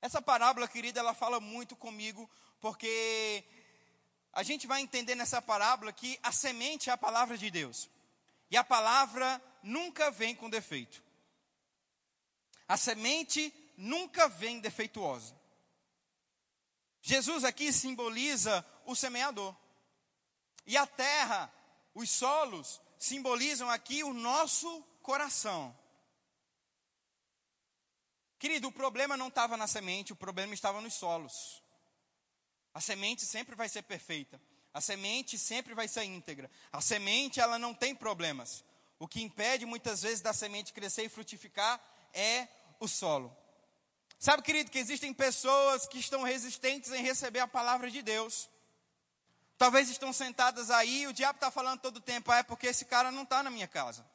Essa parábola, querida, ela fala muito comigo, porque a gente vai entender nessa parábola que a semente é a palavra de Deus. E a palavra nunca vem com defeito. A semente nunca vem defeituosa. Jesus aqui simboliza o semeador. E a terra, os solos, simbolizam aqui o nosso coração. Querido, o problema não estava na semente, o problema estava nos solos. A semente sempre vai ser perfeita. A semente sempre vai ser íntegra. A semente, ela não tem problemas. O que impede muitas vezes da semente crescer e frutificar é o solo. Sabe, querido, que existem pessoas que estão resistentes em receber a palavra de Deus. Talvez estão sentadas aí, o diabo está falando todo o tempo, ah, é porque esse cara não está na minha casa.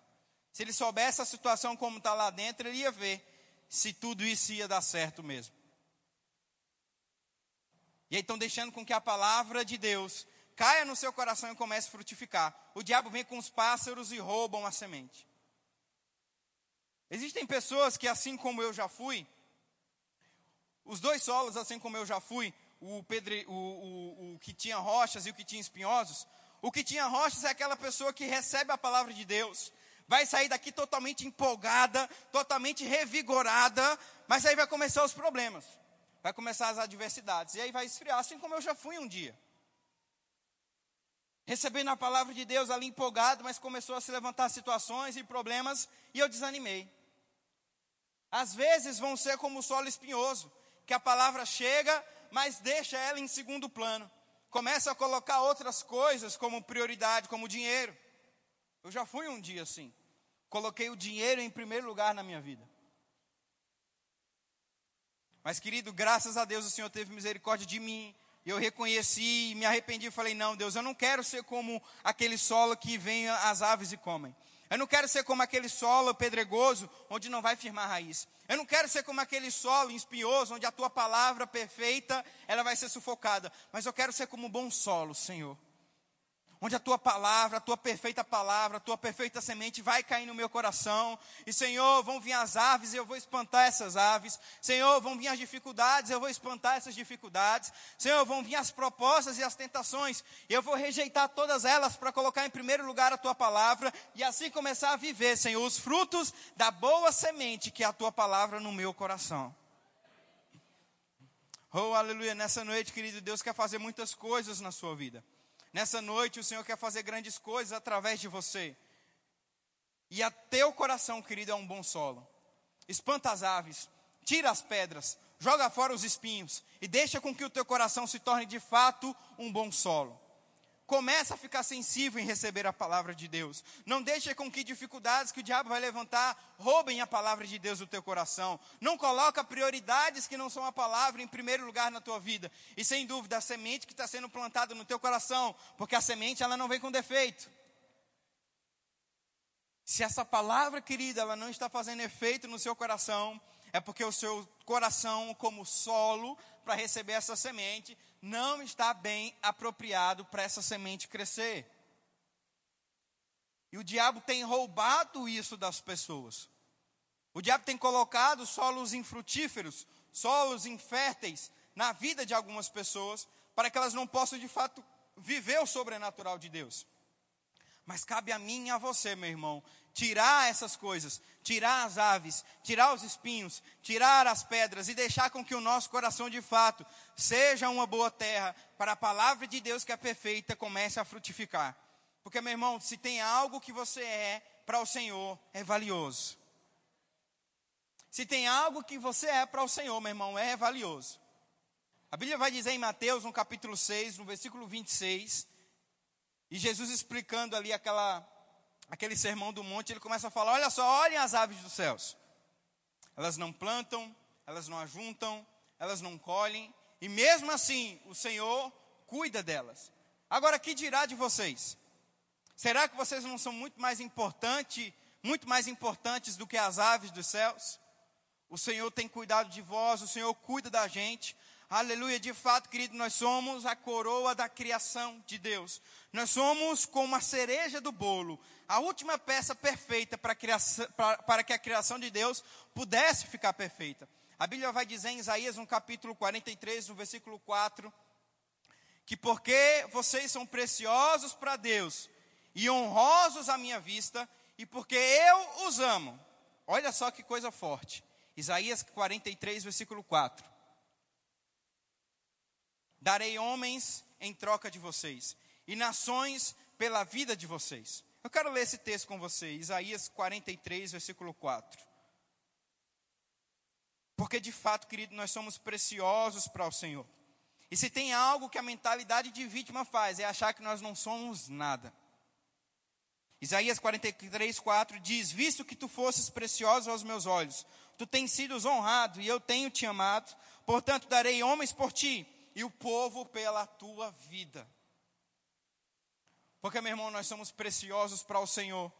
Se ele soubesse a situação como está lá dentro, ele ia ver se tudo isso ia dar certo mesmo. E aí estão deixando com que a palavra de Deus caia no seu coração e comece a frutificar. O diabo vem com os pássaros e roubam a semente. Existem pessoas que, assim como eu já fui, os dois solos, assim como eu já fui, o, pedre, o, o, o que tinha rochas e o que tinha espinhosos, o que tinha rochas é aquela pessoa que recebe a palavra de Deus, vai sair daqui totalmente empolgada, totalmente revigorada, mas aí vai começar os problemas, vai começar as adversidades, e aí vai esfriar, assim como eu já fui um dia. Recebendo a palavra de Deus ali empolgado, mas começou a se levantar situações e problemas, e eu desanimei. Às vezes vão ser como o solo espinhoso, que a palavra chega, mas deixa ela em segundo plano. Começa a colocar outras coisas como prioridade, como dinheiro. Eu já fui um dia assim. Coloquei o dinheiro em primeiro lugar na minha vida. Mas, querido, graças a Deus o Senhor teve misericórdia de mim. Eu reconheci, me arrependi e falei: Não, Deus, eu não quero ser como aquele solo que vem as aves e comem. Eu não quero ser como aquele solo pedregoso onde não vai firmar raiz. Eu não quero ser como aquele solo espinhoso onde a tua palavra perfeita ela vai ser sufocada. Mas eu quero ser como um bom solo, Senhor. Onde a tua palavra, a tua perfeita palavra, a tua perfeita semente vai cair no meu coração. E Senhor, vão vir as aves e eu vou espantar essas aves. Senhor, vão vir as dificuldades, eu vou espantar essas dificuldades. Senhor, vão vir as propostas e as tentações, e eu vou rejeitar todas elas para colocar em primeiro lugar a tua palavra e assim começar a viver, Senhor, os frutos da boa semente que é a tua palavra no meu coração. Oh, aleluia. Nessa noite, querido Deus quer fazer muitas coisas na sua vida. Nessa noite o Senhor quer fazer grandes coisas através de você. E a teu coração, querido, é um bom solo. Espanta as aves, tira as pedras, joga fora os espinhos e deixa com que o teu coração se torne de fato um bom solo. Começa a ficar sensível em receber a palavra de Deus. Não deixe com que dificuldades que o diabo vai levantar roubem a palavra de Deus do teu coração. Não coloca prioridades que não são a palavra em primeiro lugar na tua vida. E sem dúvida, a semente que está sendo plantada no teu coração, porque a semente ela não vem com defeito. Se essa palavra, querida, ela não está fazendo efeito no seu coração, é porque o seu coração, como solo para receber essa semente, não está bem apropriado para essa semente crescer. E o diabo tem roubado isso das pessoas. O diabo tem colocado solos infrutíferos, solos inférteis na vida de algumas pessoas, para que elas não possam de fato viver o sobrenatural de Deus. Mas cabe a mim e a você, meu irmão, tirar essas coisas, tirar as aves, tirar os espinhos, tirar as pedras e deixar com que o nosso coração de fato seja uma boa terra para a palavra de Deus que é perfeita comece a frutificar. Porque, meu irmão, se tem algo que você é para o Senhor, é valioso. Se tem algo que você é para o Senhor, meu irmão, é valioso. A Bíblia vai dizer em Mateus, no capítulo 6, no versículo 26, e Jesus explicando ali aquela aquele sermão do monte, ele começa a falar: olha só, olhem as aves dos céus. Elas não plantam, elas não ajuntam, elas não colhem, e mesmo assim o Senhor cuida delas. Agora, que dirá de vocês? Será que vocês não são muito mais importantes, muito mais importantes do que as aves dos céus? O Senhor tem cuidado de vós, o Senhor cuida da gente. Aleluia, de fato, querido, nós somos a coroa da criação de Deus. Nós somos como a cereja do bolo, a última peça perfeita para, criação, para, para que a criação de Deus pudesse ficar perfeita. A Bíblia vai dizer em Isaías, no capítulo 43, no versículo 4, que porque vocês são preciosos para Deus e honrosos à minha vista, e porque eu os amo. Olha só que coisa forte. Isaías 43, versículo 4 darei homens em troca de vocês, e nações pela vida de vocês. Eu quero ler esse texto com você, Isaías 43, versículo 4. Porque de fato, querido, nós somos preciosos para o Senhor. E se tem algo que a mentalidade de vítima faz, é achar que nós não somos nada. Isaías 43, 4 diz: Visto que tu fosses precioso aos meus olhos, tu tens sido honrado e eu tenho te amado, portanto darei homens por ti e o povo pela tua vida. Porque, meu irmão, nós somos preciosos para o Senhor.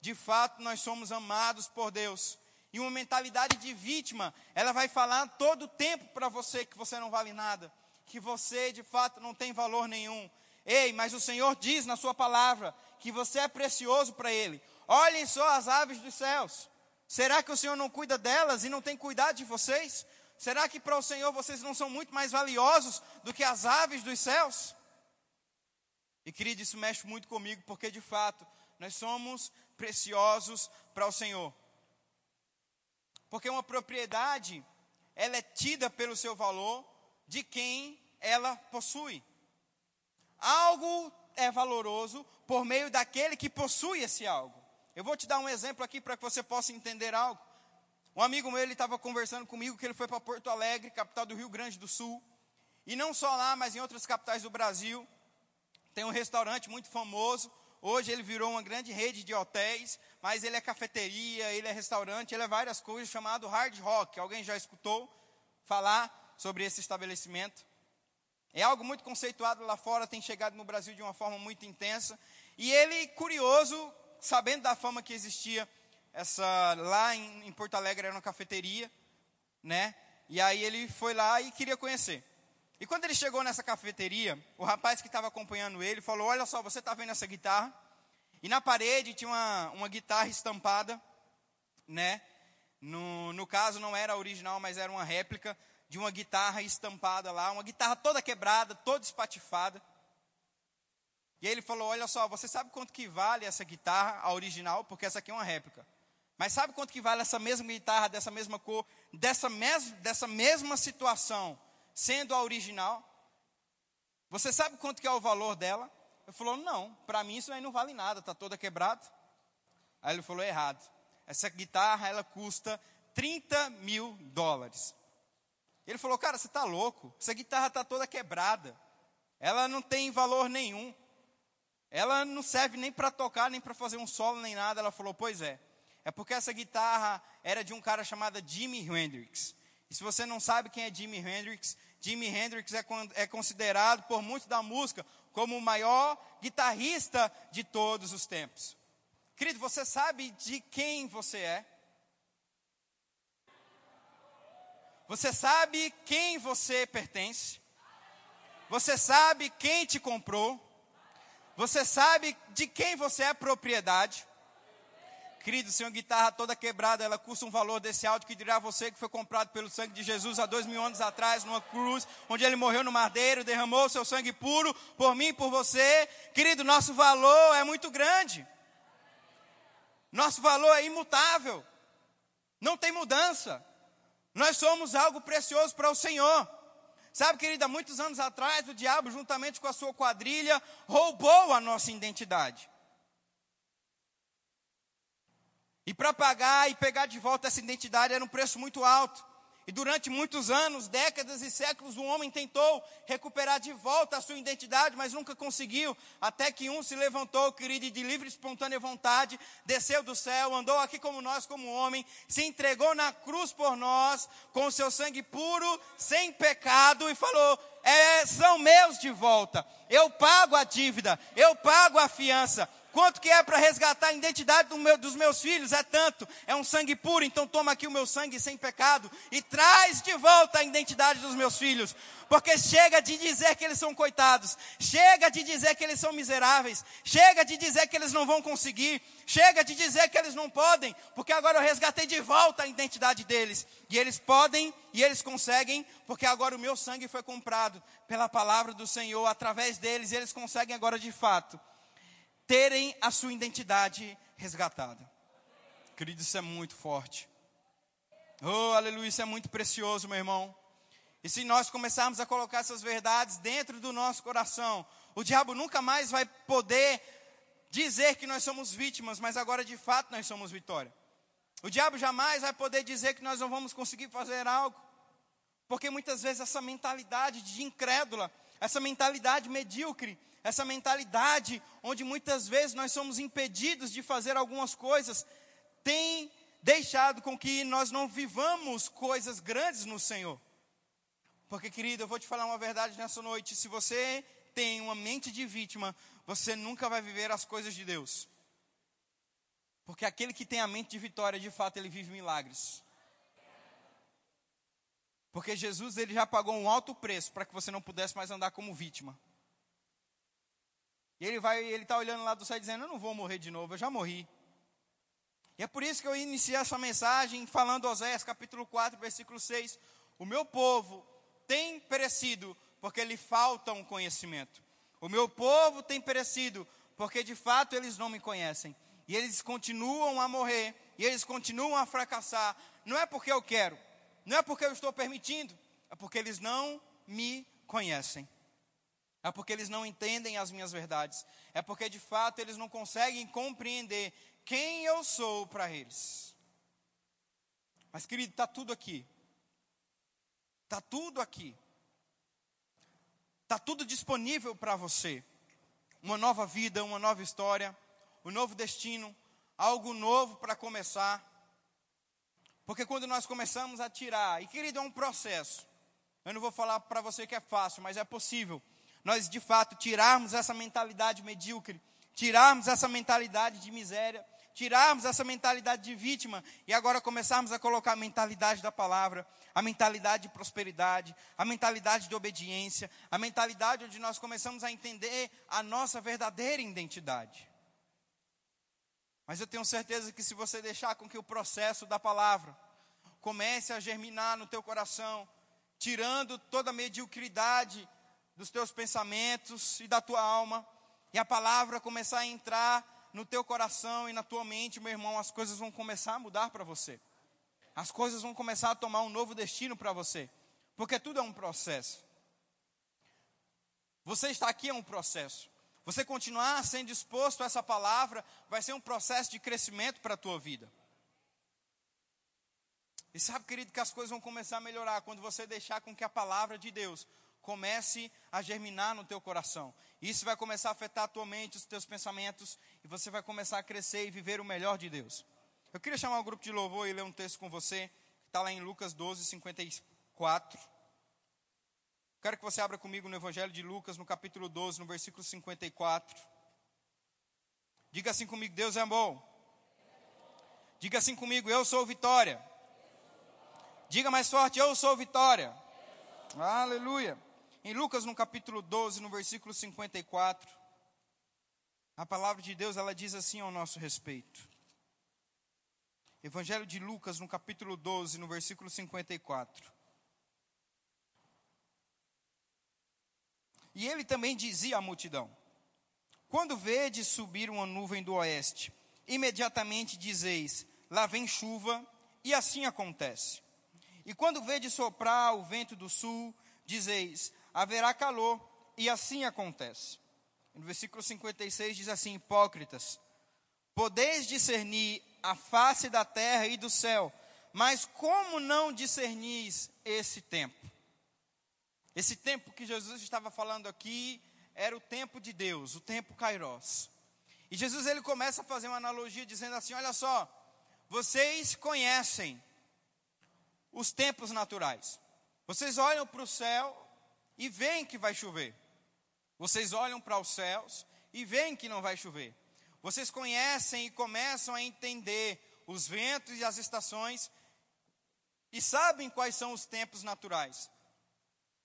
De fato, nós somos amados por Deus. E uma mentalidade de vítima, ela vai falar todo o tempo para você que você não vale nada, que você de fato não tem valor nenhum. Ei, mas o Senhor diz na Sua palavra que você é precioso para Ele. Olhem só as aves dos céus. Será que o Senhor não cuida delas e não tem cuidado de vocês? Será que para o Senhor vocês não são muito mais valiosos do que as aves dos céus? E querido, isso mexe muito comigo, porque de fato nós somos preciosos para o Senhor. Porque uma propriedade, ela é tida pelo seu valor de quem ela possui. Algo é valoroso por meio daquele que possui esse algo. Eu vou te dar um exemplo aqui para que você possa entender algo. Um amigo meu, ele estava conversando comigo que ele foi para Porto Alegre, capital do Rio Grande do Sul. E não só lá, mas em outras capitais do Brasil. Tem um restaurante muito famoso. Hoje ele virou uma grande rede de hotéis, mas ele é cafeteria, ele é restaurante, ele é várias coisas, chamado Hard Rock. Alguém já escutou falar sobre esse estabelecimento? É algo muito conceituado lá fora, tem chegado no Brasil de uma forma muito intensa. E ele, curioso, sabendo da fama que existia essa lá em, em Porto Alegre era uma cafeteria, né? E aí ele foi lá e queria conhecer. E quando ele chegou nessa cafeteria, o rapaz que estava acompanhando ele falou: Olha só, você está vendo essa guitarra? E na parede tinha uma, uma guitarra estampada, né? No, no caso, não era a original, mas era uma réplica de uma guitarra estampada lá, uma guitarra toda quebrada, toda espatifada. E aí ele falou: Olha só, você sabe quanto que vale essa guitarra, a original? Porque essa aqui é uma réplica. Mas sabe quanto que vale essa mesma guitarra, dessa mesma cor, dessa, mes dessa mesma situação, sendo a original? Você sabe quanto que é o valor dela? Ele falou: Não, para mim isso aí não vale nada, está toda quebrada. Aí ele falou: Errado. Essa guitarra ela custa 30 mil dólares. Ele falou: Cara, você está louco? Essa guitarra está toda quebrada. Ela não tem valor nenhum. Ela não serve nem para tocar, nem para fazer um solo, nem nada. Ela falou: Pois é. É porque essa guitarra era de um cara chamado Jimi Hendrix. E se você não sabe quem é Jimi Hendrix, Jimi Hendrix é, é considerado por muitos da música como o maior guitarrista de todos os tempos. Querido, você sabe de quem você é? Você sabe quem você pertence? Você sabe quem te comprou? Você sabe de quem você é propriedade? Querido, se uma guitarra toda quebrada, ela custa um valor desse alto que dirá você que foi comprado pelo sangue de Jesus há dois mil anos atrás, numa cruz, onde ele morreu no madeiro, derramou seu sangue puro por mim e por você. Querido, nosso valor é muito grande. Nosso valor é imutável. Não tem mudança. Nós somos algo precioso para o Senhor. Sabe, querida, muitos anos atrás, o diabo, juntamente com a sua quadrilha, roubou a nossa identidade. E para pagar e pegar de volta essa identidade era um preço muito alto. E durante muitos anos, décadas e séculos, o homem tentou recuperar de volta a sua identidade, mas nunca conseguiu. Até que um se levantou, querido, e de livre e espontânea vontade, desceu do céu, andou aqui como nós, como homem, se entregou na cruz por nós, com o seu sangue puro, sem pecado, e falou: é, são meus de volta. Eu pago a dívida, eu pago a fiança. Quanto que é para resgatar a identidade do meu, dos meus filhos? É tanto. É um sangue puro, então toma aqui o meu sangue sem pecado e traz de volta a identidade dos meus filhos. Porque chega de dizer que eles são coitados, chega de dizer que eles são miseráveis, chega de dizer que eles não vão conseguir, chega de dizer que eles não podem, porque agora eu resgatei de volta a identidade deles. E eles podem e eles conseguem, porque agora o meu sangue foi comprado pela palavra do Senhor através deles, e eles conseguem agora de fato terem a sua identidade resgatada. Querido, isso é muito forte. Oh, aleluia, isso é muito precioso, meu irmão. E se nós começarmos a colocar essas verdades dentro do nosso coração, o diabo nunca mais vai poder dizer que nós somos vítimas, mas agora de fato nós somos vitória. O diabo jamais vai poder dizer que nós não vamos conseguir fazer algo, porque muitas vezes essa mentalidade de incrédula, essa mentalidade medíocre, essa mentalidade onde muitas vezes nós somos impedidos de fazer algumas coisas, tem deixado com que nós não vivamos coisas grandes no Senhor. Porque, querido, eu vou te falar uma verdade nessa noite: se você tem uma mente de vítima, você nunca vai viver as coisas de Deus. Porque aquele que tem a mente de vitória, de fato, ele vive milagres. Porque Jesus ele já pagou um alto preço para que você não pudesse mais andar como vítima. E ele vai, ele está olhando lá do céu dizendo: Eu não vou morrer de novo, eu já morri. E é por isso que eu iniciei essa mensagem falando Oséias capítulo 4, versículo 6. O meu povo tem perecido porque lhe falta um conhecimento. O meu povo tem perecido porque de fato eles não me conhecem. E eles continuam a morrer, e eles continuam a fracassar. Não é porque eu quero, não é porque eu estou permitindo, é porque eles não me conhecem. É porque eles não entendem as minhas verdades. É porque de fato eles não conseguem compreender quem eu sou para eles. Mas querido, está tudo aqui. Está tudo aqui. Está tudo disponível para você. Uma nova vida, uma nova história, um novo destino, algo novo para começar. Porque quando nós começamos a tirar, e querido, é um processo. Eu não vou falar para você que é fácil, mas é possível nós de fato tirarmos essa mentalidade medíocre, tirarmos essa mentalidade de miséria, tirarmos essa mentalidade de vítima e agora começarmos a colocar a mentalidade da palavra, a mentalidade de prosperidade, a mentalidade de obediência, a mentalidade onde nós começamos a entender a nossa verdadeira identidade. Mas eu tenho certeza que se você deixar com que o processo da palavra comece a germinar no teu coração, tirando toda a mediocridade dos teus pensamentos e da tua alma, e a palavra começar a entrar no teu coração e na tua mente, meu irmão, as coisas vão começar a mudar para você. As coisas vão começar a tomar um novo destino para você. Porque tudo é um processo. Você está aqui é um processo. Você continuar sendo disposto a essa palavra vai ser um processo de crescimento para a tua vida. E sabe, querido, que as coisas vão começar a melhorar quando você deixar com que a palavra de Deus comece a germinar no teu coração. Isso vai começar a afetar a tua mente, os teus pensamentos, e você vai começar a crescer e viver o melhor de Deus. Eu queria chamar o grupo de louvor e ler um texto com você, que está lá em Lucas 12, 54. Quero que você abra comigo no Evangelho de Lucas, no capítulo 12, no versículo 54. Diga assim comigo: Deus é bom. Diga assim comigo: Eu sou vitória. Diga mais forte: Eu sou vitória. Aleluia. Em Lucas, no capítulo 12, no versículo 54, a palavra de Deus ela diz assim ao nosso respeito. Evangelho de Lucas, no capítulo 12, no versículo 54. E ele também dizia à multidão: Quando vedes subir uma nuvem do oeste, imediatamente dizeis: Lá vem chuva, e assim acontece. E quando vedes soprar o vento do sul, dizeis: haverá calor, e assim acontece. No versículo 56 diz assim: Hipócritas, podeis discernir a face da terra e do céu, mas como não discernis esse tempo? Esse tempo que Jesus estava falando aqui era o tempo de Deus, o tempo Kairos. E Jesus ele começa a fazer uma analogia dizendo assim: Olha só, vocês conhecem os tempos naturais. Vocês olham para o céu e veem que vai chover. Vocês olham para os céus e veem que não vai chover. Vocês conhecem e começam a entender os ventos e as estações e sabem quais são os tempos naturais.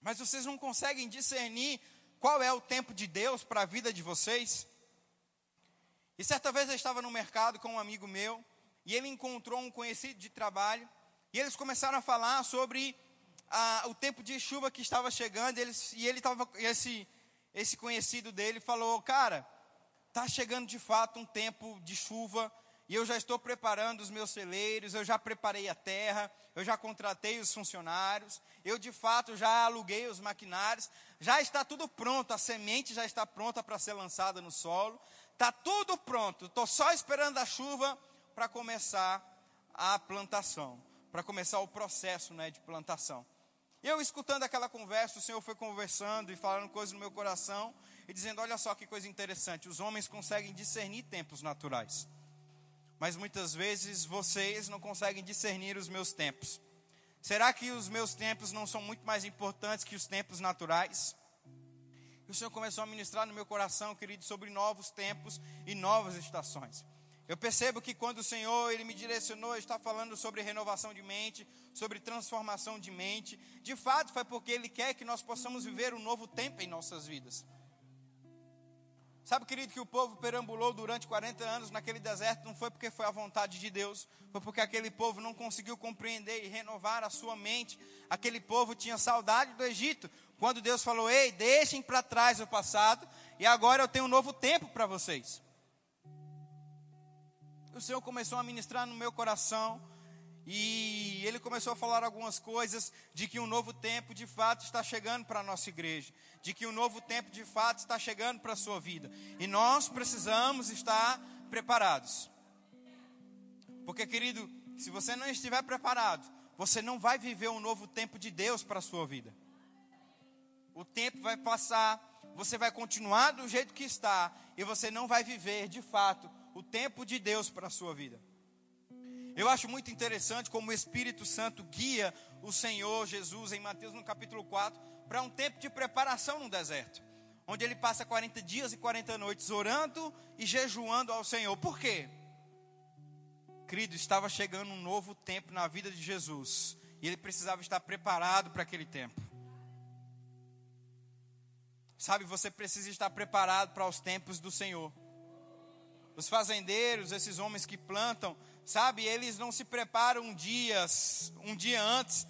Mas vocês não conseguem discernir qual é o tempo de Deus para a vida de vocês? E certa vez eu estava no mercado com um amigo meu e ele encontrou um conhecido de trabalho e eles começaram a falar sobre a, o tempo de chuva que estava chegando, eles, e ele estava, esse, esse conhecido dele falou, cara, está chegando de fato um tempo de chuva, e eu já estou preparando os meus celeiros, eu já preparei a terra, eu já contratei os funcionários, eu de fato já aluguei os maquinários, já está tudo pronto, a semente já está pronta para ser lançada no solo, está tudo pronto, estou só esperando a chuva para começar a plantação, para começar o processo né, de plantação. Eu escutando aquela conversa, o Senhor foi conversando e falando coisas no meu coração e dizendo: Olha só que coisa interessante, os homens conseguem discernir tempos naturais, mas muitas vezes vocês não conseguem discernir os meus tempos. Será que os meus tempos não são muito mais importantes que os tempos naturais? E o Senhor começou a ministrar no meu coração, querido, sobre novos tempos e novas estações. Eu percebo que quando o Senhor ele me direcionou, está falando sobre renovação de mente, sobre transformação de mente. De fato, foi porque ele quer que nós possamos viver um novo tempo em nossas vidas. Sabe, querido, que o povo perambulou durante 40 anos naquele deserto não foi porque foi a vontade de Deus, foi porque aquele povo não conseguiu compreender e renovar a sua mente. Aquele povo tinha saudade do Egito, quando Deus falou: "Ei, deixem para trás o passado, e agora eu tenho um novo tempo para vocês" o Senhor começou a ministrar no meu coração. E ele começou a falar algumas coisas de que um novo tempo de fato está chegando para a nossa igreja, de que um novo tempo de fato está chegando para a sua vida. E nós precisamos estar preparados. Porque, querido, se você não estiver preparado, você não vai viver um novo tempo de Deus para a sua vida. O tempo vai passar, você vai continuar do jeito que está, e você não vai viver de fato o tempo de Deus para a sua vida. Eu acho muito interessante como o Espírito Santo guia o Senhor Jesus em Mateus no capítulo 4 para um tempo de preparação no deserto, onde ele passa 40 dias e 40 noites orando e jejuando ao Senhor. Por quê? Querido, estava chegando um novo tempo na vida de Jesus. E ele precisava estar preparado para aquele tempo. Sabe, você precisa estar preparado para os tempos do Senhor. Os fazendeiros, esses homens que plantam, sabe, eles não se preparam dias, um dia antes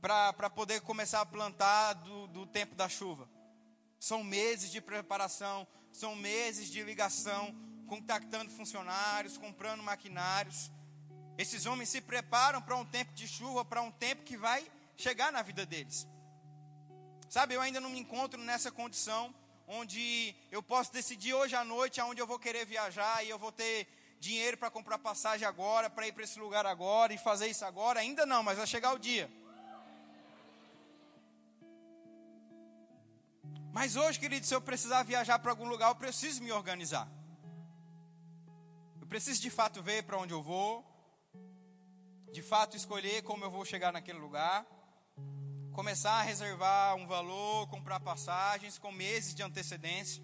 para poder começar a plantar do, do tempo da chuva. São meses de preparação, são meses de ligação, contactando funcionários, comprando maquinários. Esses homens se preparam para um tempo de chuva, para um tempo que vai chegar na vida deles. Sabe, eu ainda não me encontro nessa condição onde eu posso decidir hoje à noite aonde eu vou querer viajar e eu vou ter dinheiro para comprar passagem agora, para ir para esse lugar agora e fazer isso agora. Ainda não, mas vai chegar o dia. Mas hoje, querido, se eu precisar viajar para algum lugar, eu preciso me organizar. Eu preciso de fato ver para onde eu vou, de fato escolher como eu vou chegar naquele lugar começar a reservar um valor, comprar passagens com meses de antecedência.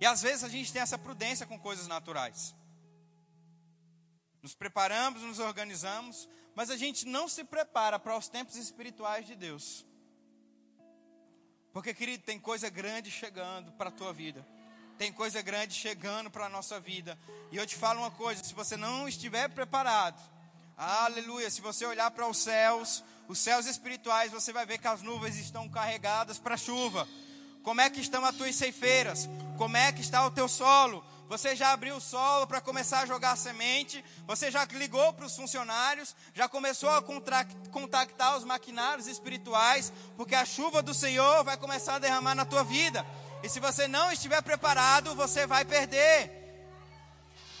E às vezes a gente tem essa prudência com coisas naturais. Nos preparamos, nos organizamos, mas a gente não se prepara para os tempos espirituais de Deus. Porque, querido, tem coisa grande chegando para a tua vida. Tem coisa grande chegando para a nossa vida. E eu te falo uma coisa: se você não estiver preparado, aleluia, se você olhar para os céus, os céus espirituais, você vai ver que as nuvens estão carregadas para chuva. Como é que estão as tuas ceifeiras? Como é que está o teu solo? Você já abriu o solo para começar a jogar semente? Você já ligou para os funcionários? Já começou a contactar os maquinários espirituais? Porque a chuva do Senhor vai começar a derramar na tua vida. E se você não estiver preparado, você vai perder.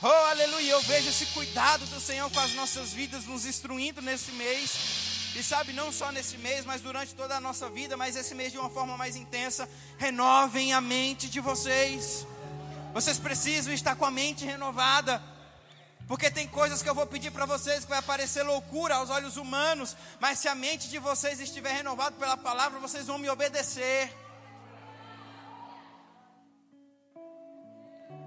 Oh, aleluia! Eu vejo esse cuidado do Senhor com as nossas vidas, nos instruindo nesse mês. E sabe, não só nesse mês, mas durante toda a nossa vida, mas esse mês de uma forma mais intensa, renovem a mente de vocês. Vocês precisam estar com a mente renovada. Porque tem coisas que eu vou pedir para vocês que vai parecer loucura aos olhos humanos, mas se a mente de vocês estiver renovada pela palavra, vocês vão me obedecer.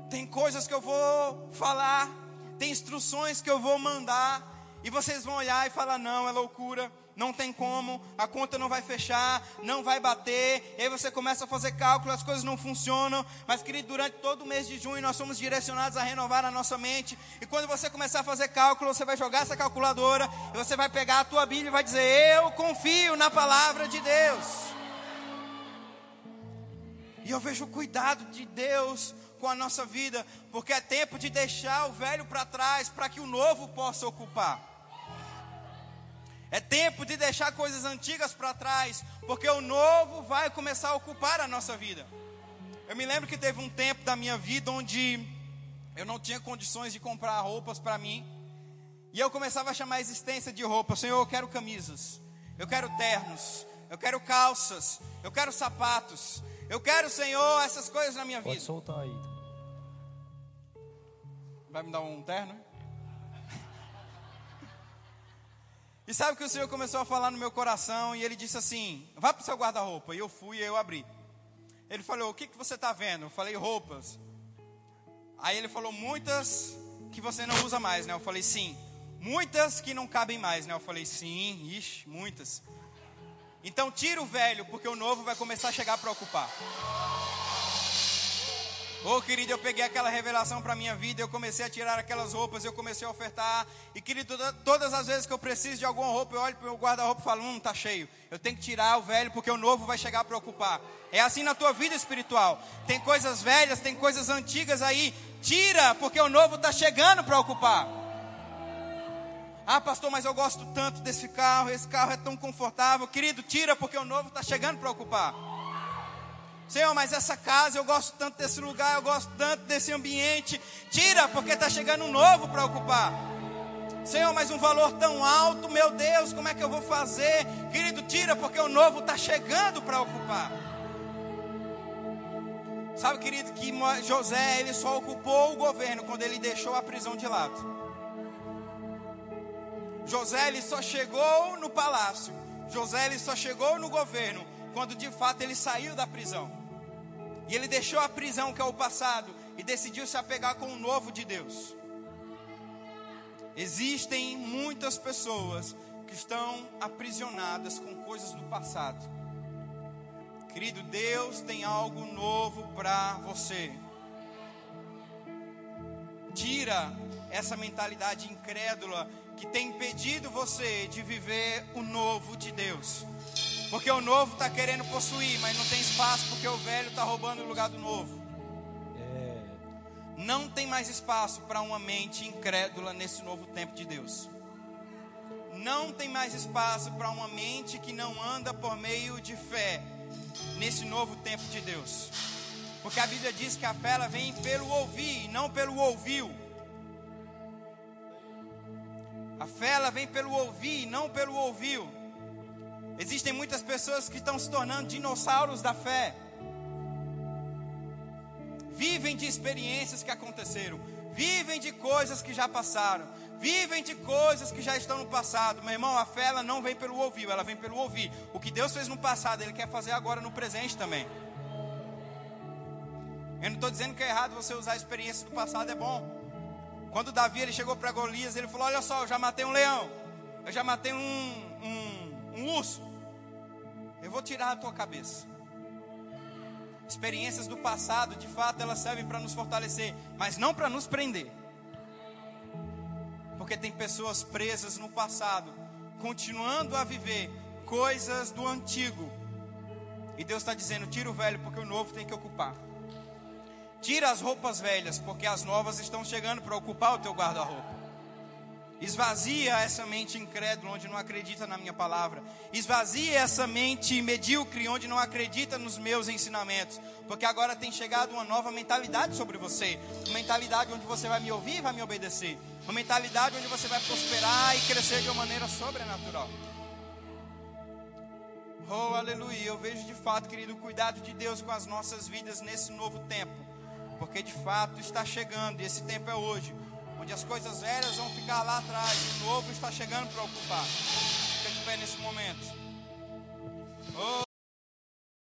Tem coisas que eu vou falar, tem instruções que eu vou mandar, e vocês vão olhar e falar: não, é loucura, não tem como, a conta não vai fechar, não vai bater. E aí você começa a fazer cálculo, as coisas não funcionam. Mas, querido, durante todo o mês de junho nós somos direcionados a renovar a nossa mente. E quando você começar a fazer cálculo, você vai jogar essa calculadora e você vai pegar a tua Bíblia e vai dizer: Eu confio na palavra de Deus. E eu vejo o cuidado de Deus com a nossa vida, porque é tempo de deixar o velho para trás para que o novo possa ocupar. É tempo de deixar coisas antigas para trás, porque o novo vai começar a ocupar a nossa vida. Eu me lembro que teve um tempo da minha vida onde eu não tinha condições de comprar roupas para mim, e eu começava a chamar a existência de roupa. Senhor, eu quero camisas, eu quero ternos, eu quero calças, eu quero sapatos, eu quero, Senhor, essas coisas na minha Pode vida. Pode soltar aí. Vai me dar um terno? E sabe o que o Senhor começou a falar no meu coração? E ele disse assim: Vá para o seu guarda-roupa. E eu fui e eu abri. Ele falou: O que, que você está vendo? Eu falei: Roupas. Aí ele falou: Muitas que você não usa mais, né? Eu falei: Sim. Muitas que não cabem mais, né? Eu falei: Sim, ixi, muitas. Então tira o velho, porque o novo vai começar a chegar para ocupar. Ô oh, querido, eu peguei aquela revelação para minha vida, eu comecei a tirar aquelas roupas, eu comecei a ofertar. E querido, todas as vezes que eu preciso de alguma roupa, eu olho para o guarda-roupa e falo: hum, tá cheio. Eu tenho que tirar o velho porque o novo vai chegar para ocupar. É assim na tua vida espiritual. Tem coisas velhas, tem coisas antigas aí. Tira, porque o novo está chegando para ocupar. Ah, pastor, mas eu gosto tanto desse carro, esse carro é tão confortável. Querido, tira, porque o novo está chegando para ocupar. Senhor, mas essa casa, eu gosto tanto desse lugar, eu gosto tanto desse ambiente. Tira, porque está chegando um novo para ocupar. Senhor, mas um valor tão alto, meu Deus, como é que eu vou fazer? Querido, tira, porque o novo está chegando para ocupar. Sabe, querido, que José, ele só ocupou o governo quando ele deixou a prisão de lado. José, ele só chegou no palácio. José, ele só chegou no governo quando de fato ele saiu da prisão. E ele deixou a prisão, que é o passado, e decidiu se apegar com o novo de Deus. Existem muitas pessoas que estão aprisionadas com coisas do passado. Querido, Deus tem algo novo para você. Tira essa mentalidade incrédula que tem impedido você de viver o novo de Deus. Porque o novo está querendo possuir, mas não tem espaço porque o velho está roubando o lugar do novo. É. Não tem mais espaço para uma mente incrédula nesse novo tempo de Deus. Não tem mais espaço para uma mente que não anda por meio de fé nesse novo tempo de Deus. Porque a Bíblia diz que a fé ela vem pelo ouvir e não pelo ouviu. Fé ela vem pelo ouvir não pelo ouviu. Existem muitas pessoas que estão se tornando dinossauros da fé. Vivem de experiências que aconteceram, vivem de coisas que já passaram, vivem de coisas que já estão no passado. Meu irmão, a fé ela não vem pelo ouvir, ela vem pelo ouvir. O que Deus fez no passado, Ele quer fazer agora no presente também. Eu não estou dizendo que é errado você usar a experiência do passado, é bom. Quando Davi ele chegou para Golias, ele falou: Olha só, eu já matei um leão, eu já matei um, um, um urso. Eu vou tirar a tua cabeça. Experiências do passado, de fato, elas servem para nos fortalecer, mas não para nos prender. Porque tem pessoas presas no passado, continuando a viver coisas do antigo. E Deus está dizendo: tira o velho, porque o novo tem que ocupar. Tira as roupas velhas, porque as novas estão chegando para ocupar o teu guarda-roupa. Esvazia essa mente incrédula onde não acredita na minha palavra. Esvazia essa mente medíocre onde não acredita nos meus ensinamentos. Porque agora tem chegado uma nova mentalidade sobre você. Uma mentalidade onde você vai me ouvir e vai me obedecer. Uma mentalidade onde você vai prosperar e crescer de uma maneira sobrenatural. Oh, aleluia. Eu vejo de fato, querido, o cuidado de Deus com as nossas vidas nesse novo tempo. Porque de fato está chegando e esse tempo é hoje onde as coisas velhas vão ficar lá atrás e o novo está chegando para ocupar. Fica de pé nesse momento. Oh.